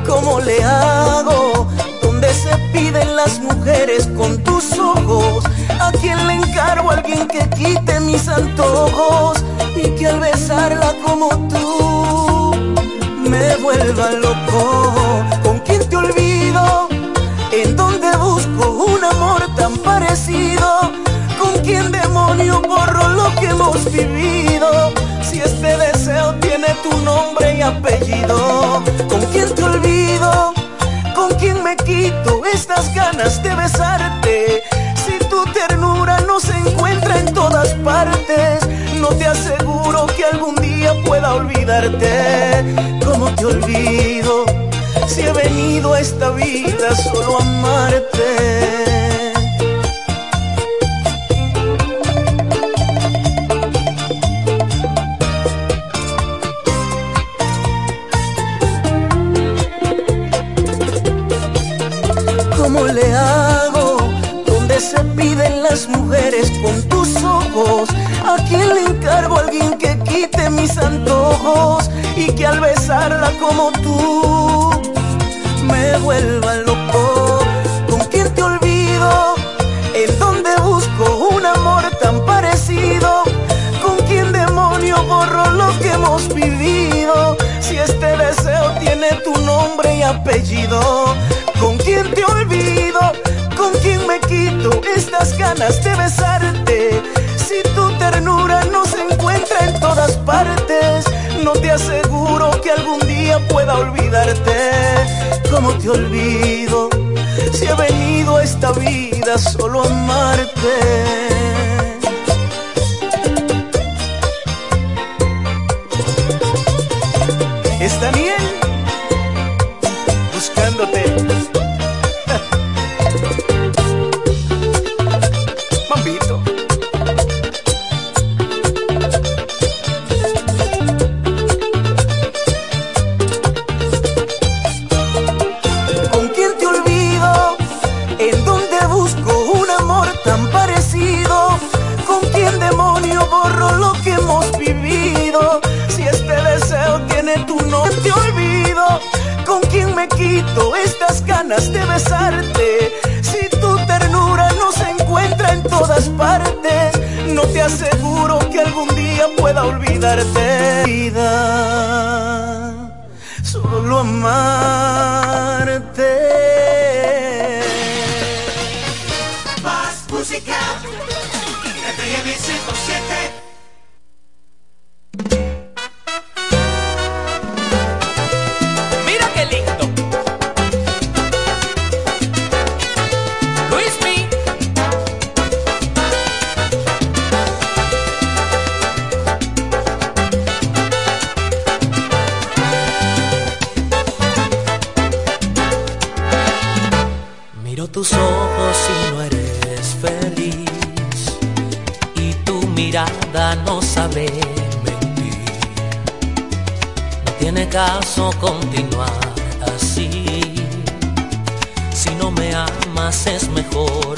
¿Cómo le hago? ¿Dónde se piden las mujeres con tus ojos? ¿A quién le encargo? alguien que quite mis antojos y que al besarla como tú me vuelva loco. ¿Con quién te olvido? ¿En dónde busco un amor tan parecido? ¿Con quién demonio borro lo que hemos vivido? Si este deseo tiene tu nombre y apellido, ¿con quién te olvido? ¿Con quién me quito estas ganas de besarte? Si tu ternura no se encuentra en todas partes, no te aseguro que algún día pueda olvidarte. ¿Cómo te olvido? Si he venido a esta vida solo a amarte. Las mujeres con tus ojos? ¿A quién le encargo a alguien que quite mis antojos? Y que al besarla como tú me vuelva loco. ¿Con quién te olvido? ¿En dónde busco un amor tan parecido? ¿Con quién demonio borro lo que hemos vivido? Si este deseo tiene tu nombre y apellido, ¿con quién te olvido? ¿Con quién me quito estas ganas de besarte? Si tu ternura no se encuentra en todas partes, no te aseguro que algún día pueda olvidarte. ¿Cómo te olvido? Si he venido a esta vida solo a amarte. es estas ganas de besarte? Si tu ternura no se encuentra en todas partes, no te aseguro que algún día pueda olvidarte. Vida, solo amarte. Caso continuar así. Si no me amas es mejor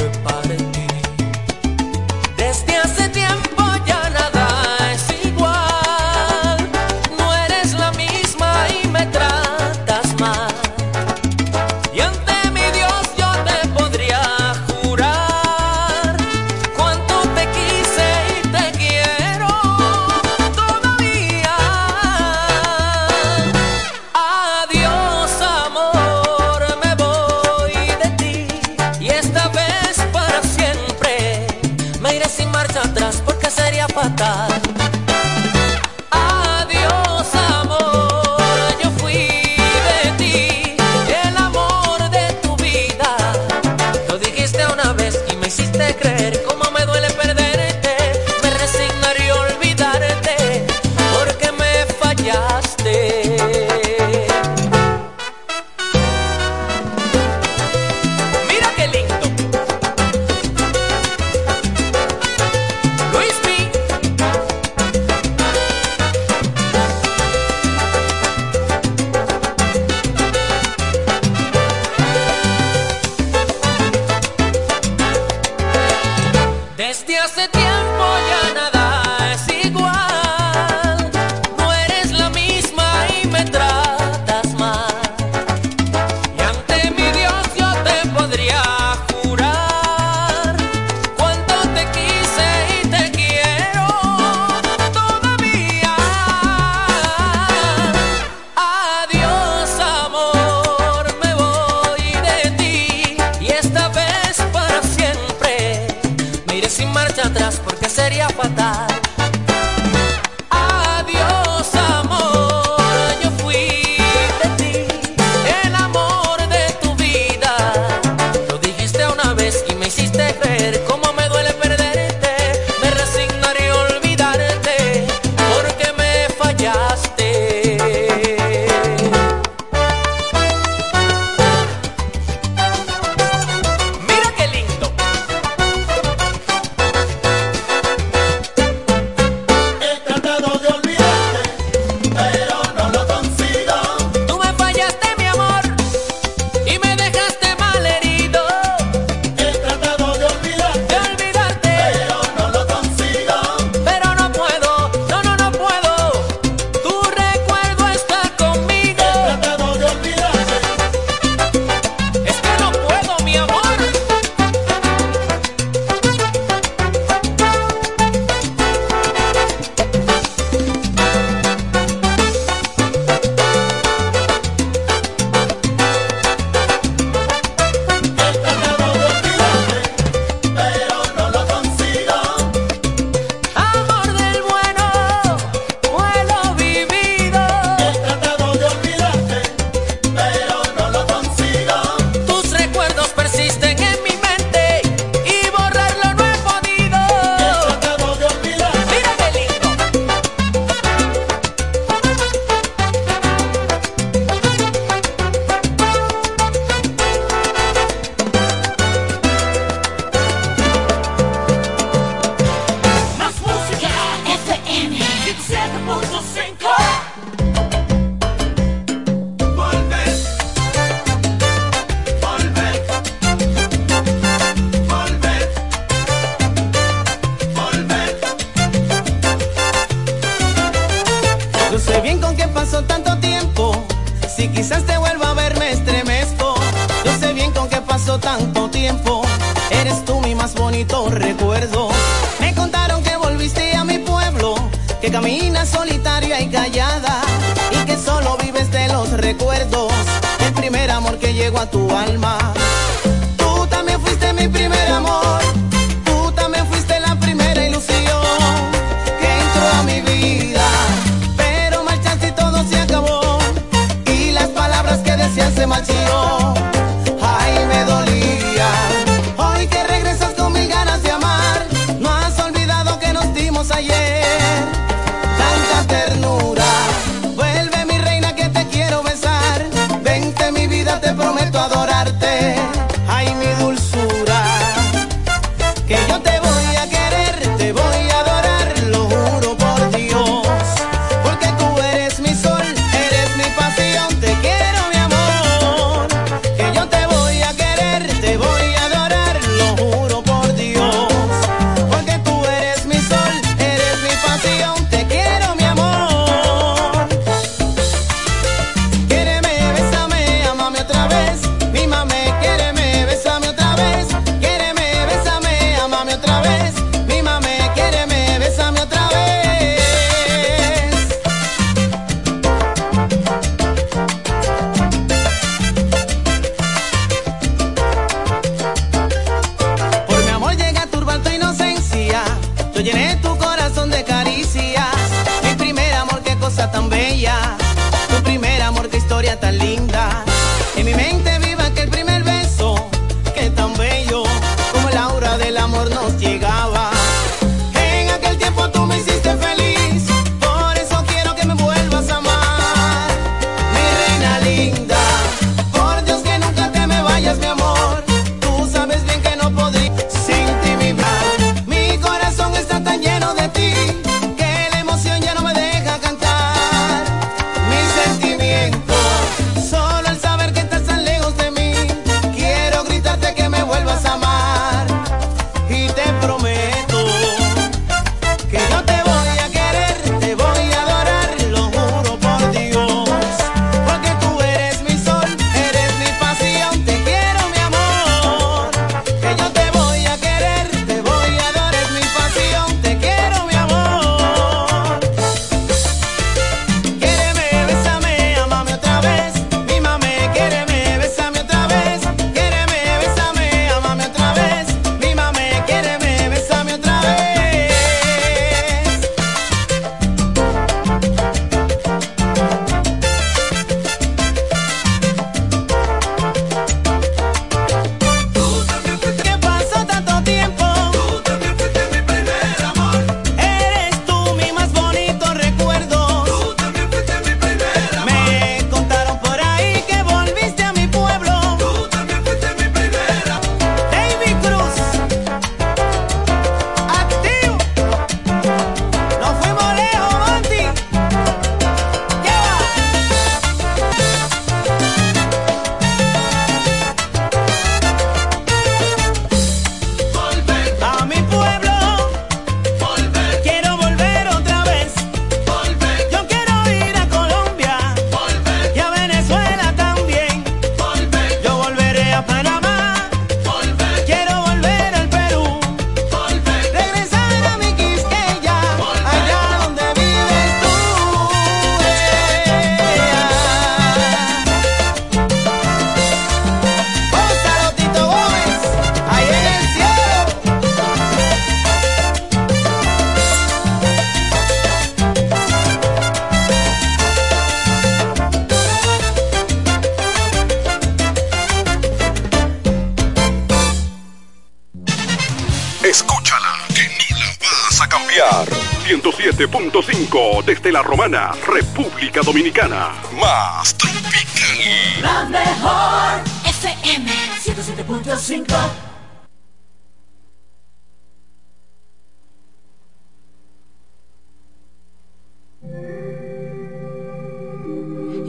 República Dominicana. Más tropical. La mejor FM 107.5.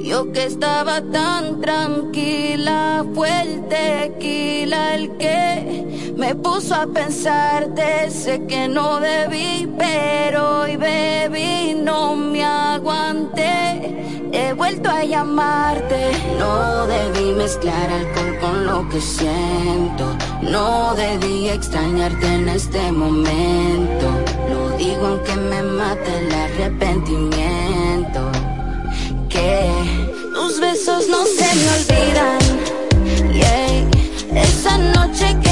Yo que estaba tan tranquila, fue el tequila el que me puso a pensar, sé que no debí, pero hoy bebí No debí mezclar alcohol con lo que siento. No debí extrañarte en este momento. Lo digo aunque me mate el arrepentimiento. Que tus besos no se me olvidan. Yeah. Esa noche que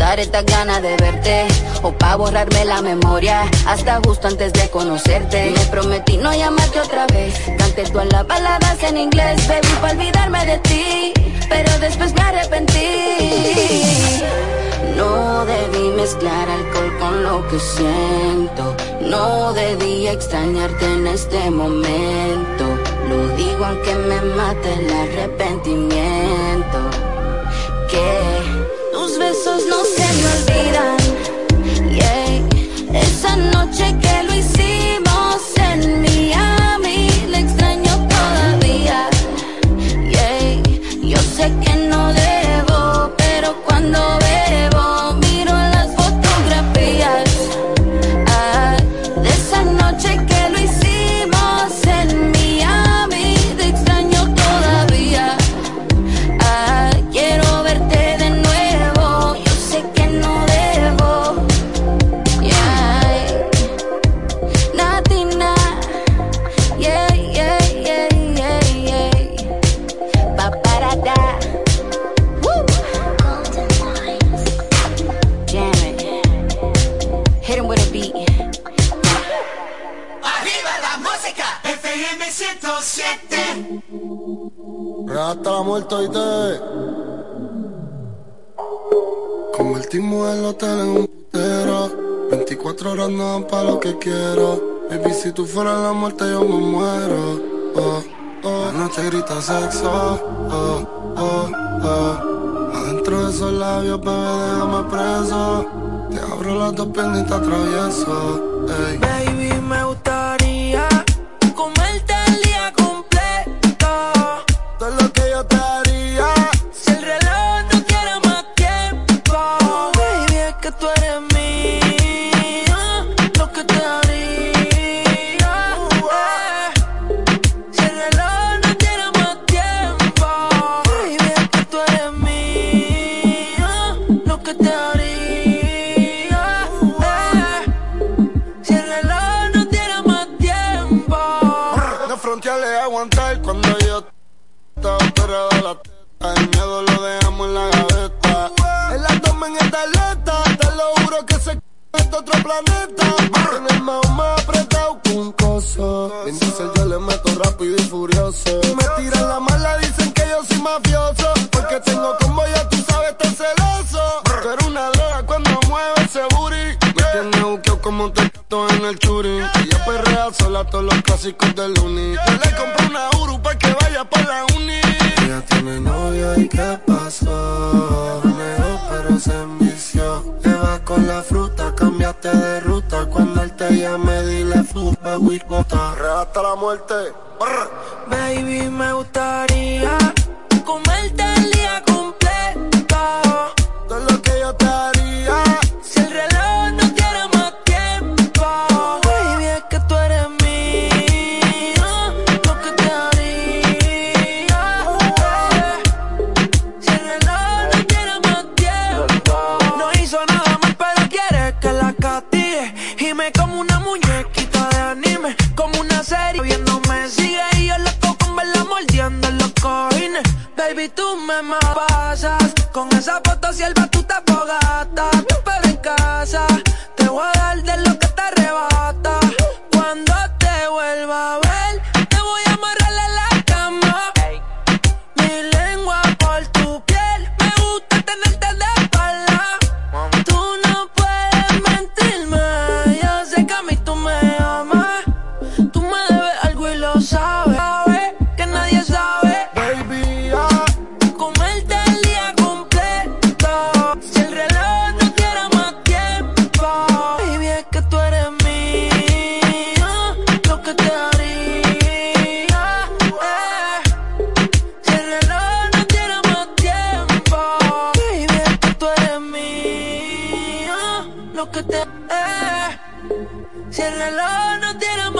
matar esta gana de verte o pa' borrarme la memoria hasta justo antes de conocerte. Me prometí no llamarte otra vez. Canté todas las baladas en inglés, baby, para olvidarme de ti. Pero después me arrepentí. No debí mezclar alcohol con lo que siento. No debí extrañarte en este momento. Lo digo aunque me mate el arrepentimiento. quiero. Baby, si tú fueras la muerte, yo me muero. Oh, oh. La noche grita sexo. Oh, oh, oh. Adentro de esos labios, bebé, déjame preso. Te abro las dos piernitas, travieso. Ey. Baby, me alone, no did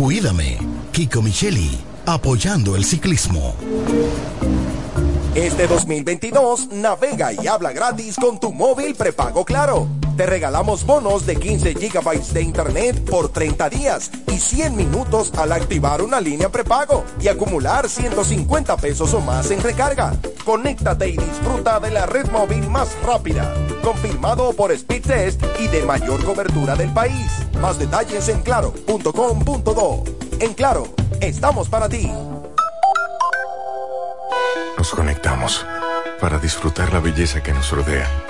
Cuídame. Kiko Micheli, apoyando el ciclismo. Este 2022 navega y habla gratis con tu móvil prepago Claro. Te regalamos bonos de 15 GB de internet por 30 días y 100 minutos al activar una línea prepago y acumular 150 pesos o más en recarga. Conéctate y disfruta de la red móvil más rápida, confirmado por Speed Test y de mayor cobertura del país. Más detalles en claro.com.do. En Claro, estamos para ti. Nos conectamos para disfrutar la belleza que nos rodea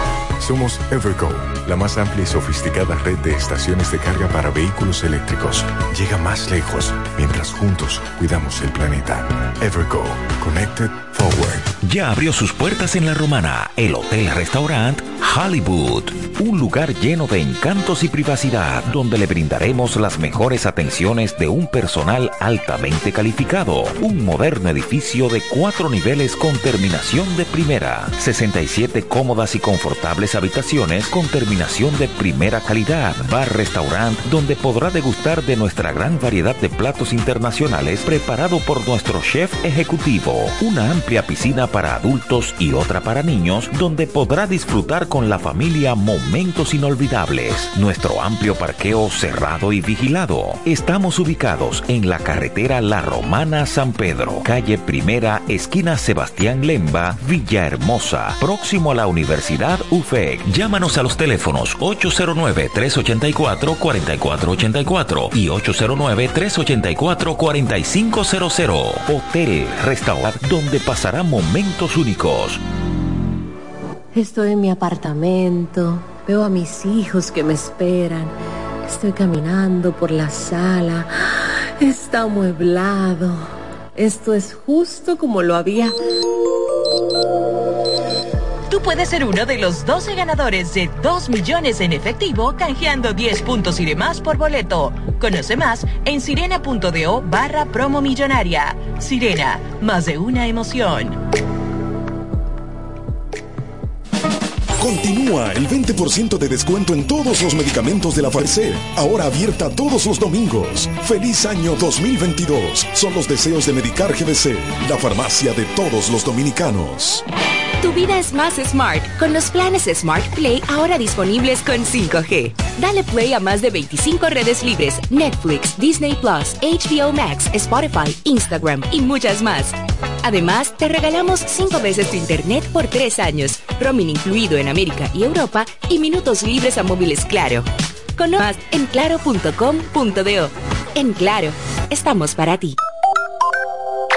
Somos Evergo, la más amplia y sofisticada red de estaciones de carga para vehículos eléctricos. Llega más lejos mientras juntos cuidamos el planeta. Evergo, Connected Forward. Ya abrió sus puertas en La Romana, el Hotel Restaurant Hollywood, un lugar lleno de encantos y privacidad, donde le brindaremos las mejores atenciones de un personal altamente calificado, un moderno edificio de cuatro niveles con terminación de primera, 67 cómodas y confortables habitaciones con terminación de primera calidad, bar-restaurant donde podrá degustar de nuestra gran variedad de platos internacionales preparado por nuestro chef ejecutivo, una amplia piscina para adultos y otra para niños donde podrá disfrutar con la familia momentos inolvidables. Nuestro amplio parqueo cerrado y vigilado. Estamos ubicados en la carretera La Romana San Pedro, calle Primera, esquina Sebastián Lemba, Villahermosa, próximo a la Universidad Llámanos a los teléfonos 809-384-4484 y 809-384-4500. Hotel, restaurante, donde pasará momentos únicos. Estoy en mi apartamento, veo a mis hijos que me esperan. Estoy caminando por la sala. Está amueblado. Esto es justo como lo había. Tú puedes ser uno de los 12 ganadores de 2 millones en efectivo canjeando 10 puntos y demás por boleto. Conoce más en sirena.do barra promo millonaria. Sirena, más de una emoción. Continúa el 20% de descuento en todos los medicamentos de la Farmacia. Ahora abierta todos los domingos. Feliz año 2022. Son los deseos de Medicar GBC, la farmacia de todos los dominicanos. Tu vida es más smart con los planes Smart Play ahora disponibles con 5G. Dale play a más de 25 redes libres, Netflix, Disney Plus, HBO Max, Spotify, Instagram y muchas más. Además, te regalamos 5 veces tu internet por 3 años, roaming incluido en América y Europa y minutos libres a móviles Claro. Con más en claro.com.do. En Claro, estamos para ti.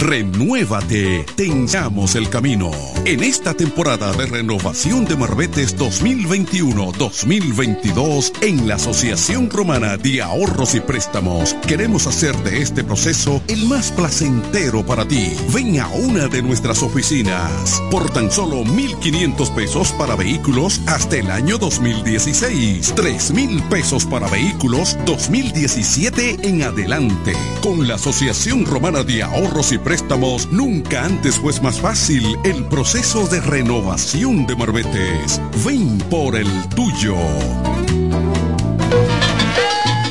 Renuévate, tengamos el camino. En esta temporada de renovación de Marbetes 2021-2022, en la Asociación Romana de Ahorros y Préstamos, queremos hacer de este proceso el más placentero para ti. Ven a una de nuestras oficinas por tan solo 1,500 pesos para vehículos hasta el año 2016, 3,000 pesos para vehículos 2017 en adelante. Con la Asociación Romana de Ahorros y Préstamos, nunca antes fue más fácil el proceso de renovación de Marbetes. Ven por el tuyo.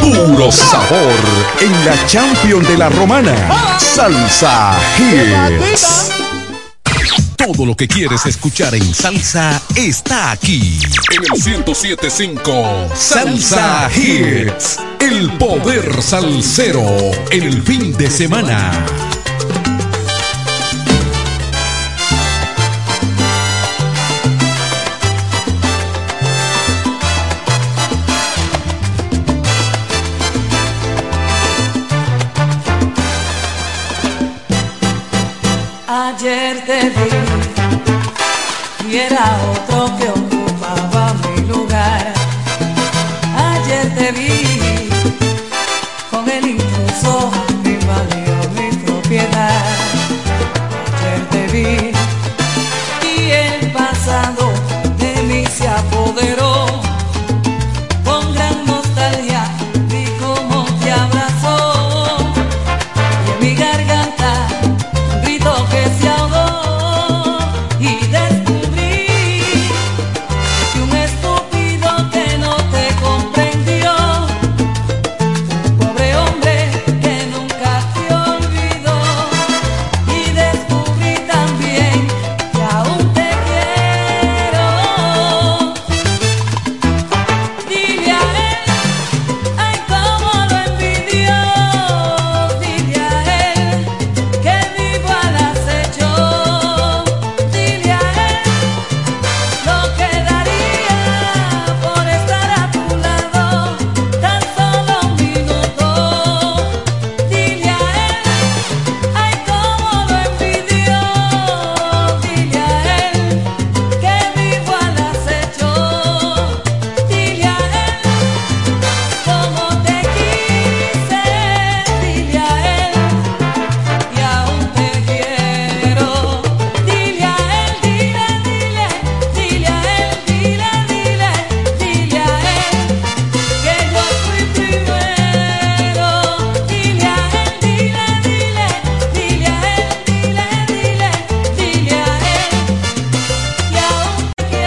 Puro sabor en la Champion de la Romana. Salsa Hits. Todo lo que quieres escuchar en salsa está aquí. En el 1075 Salsa Hits. El poder salsero. El fin de semana. Y era otro que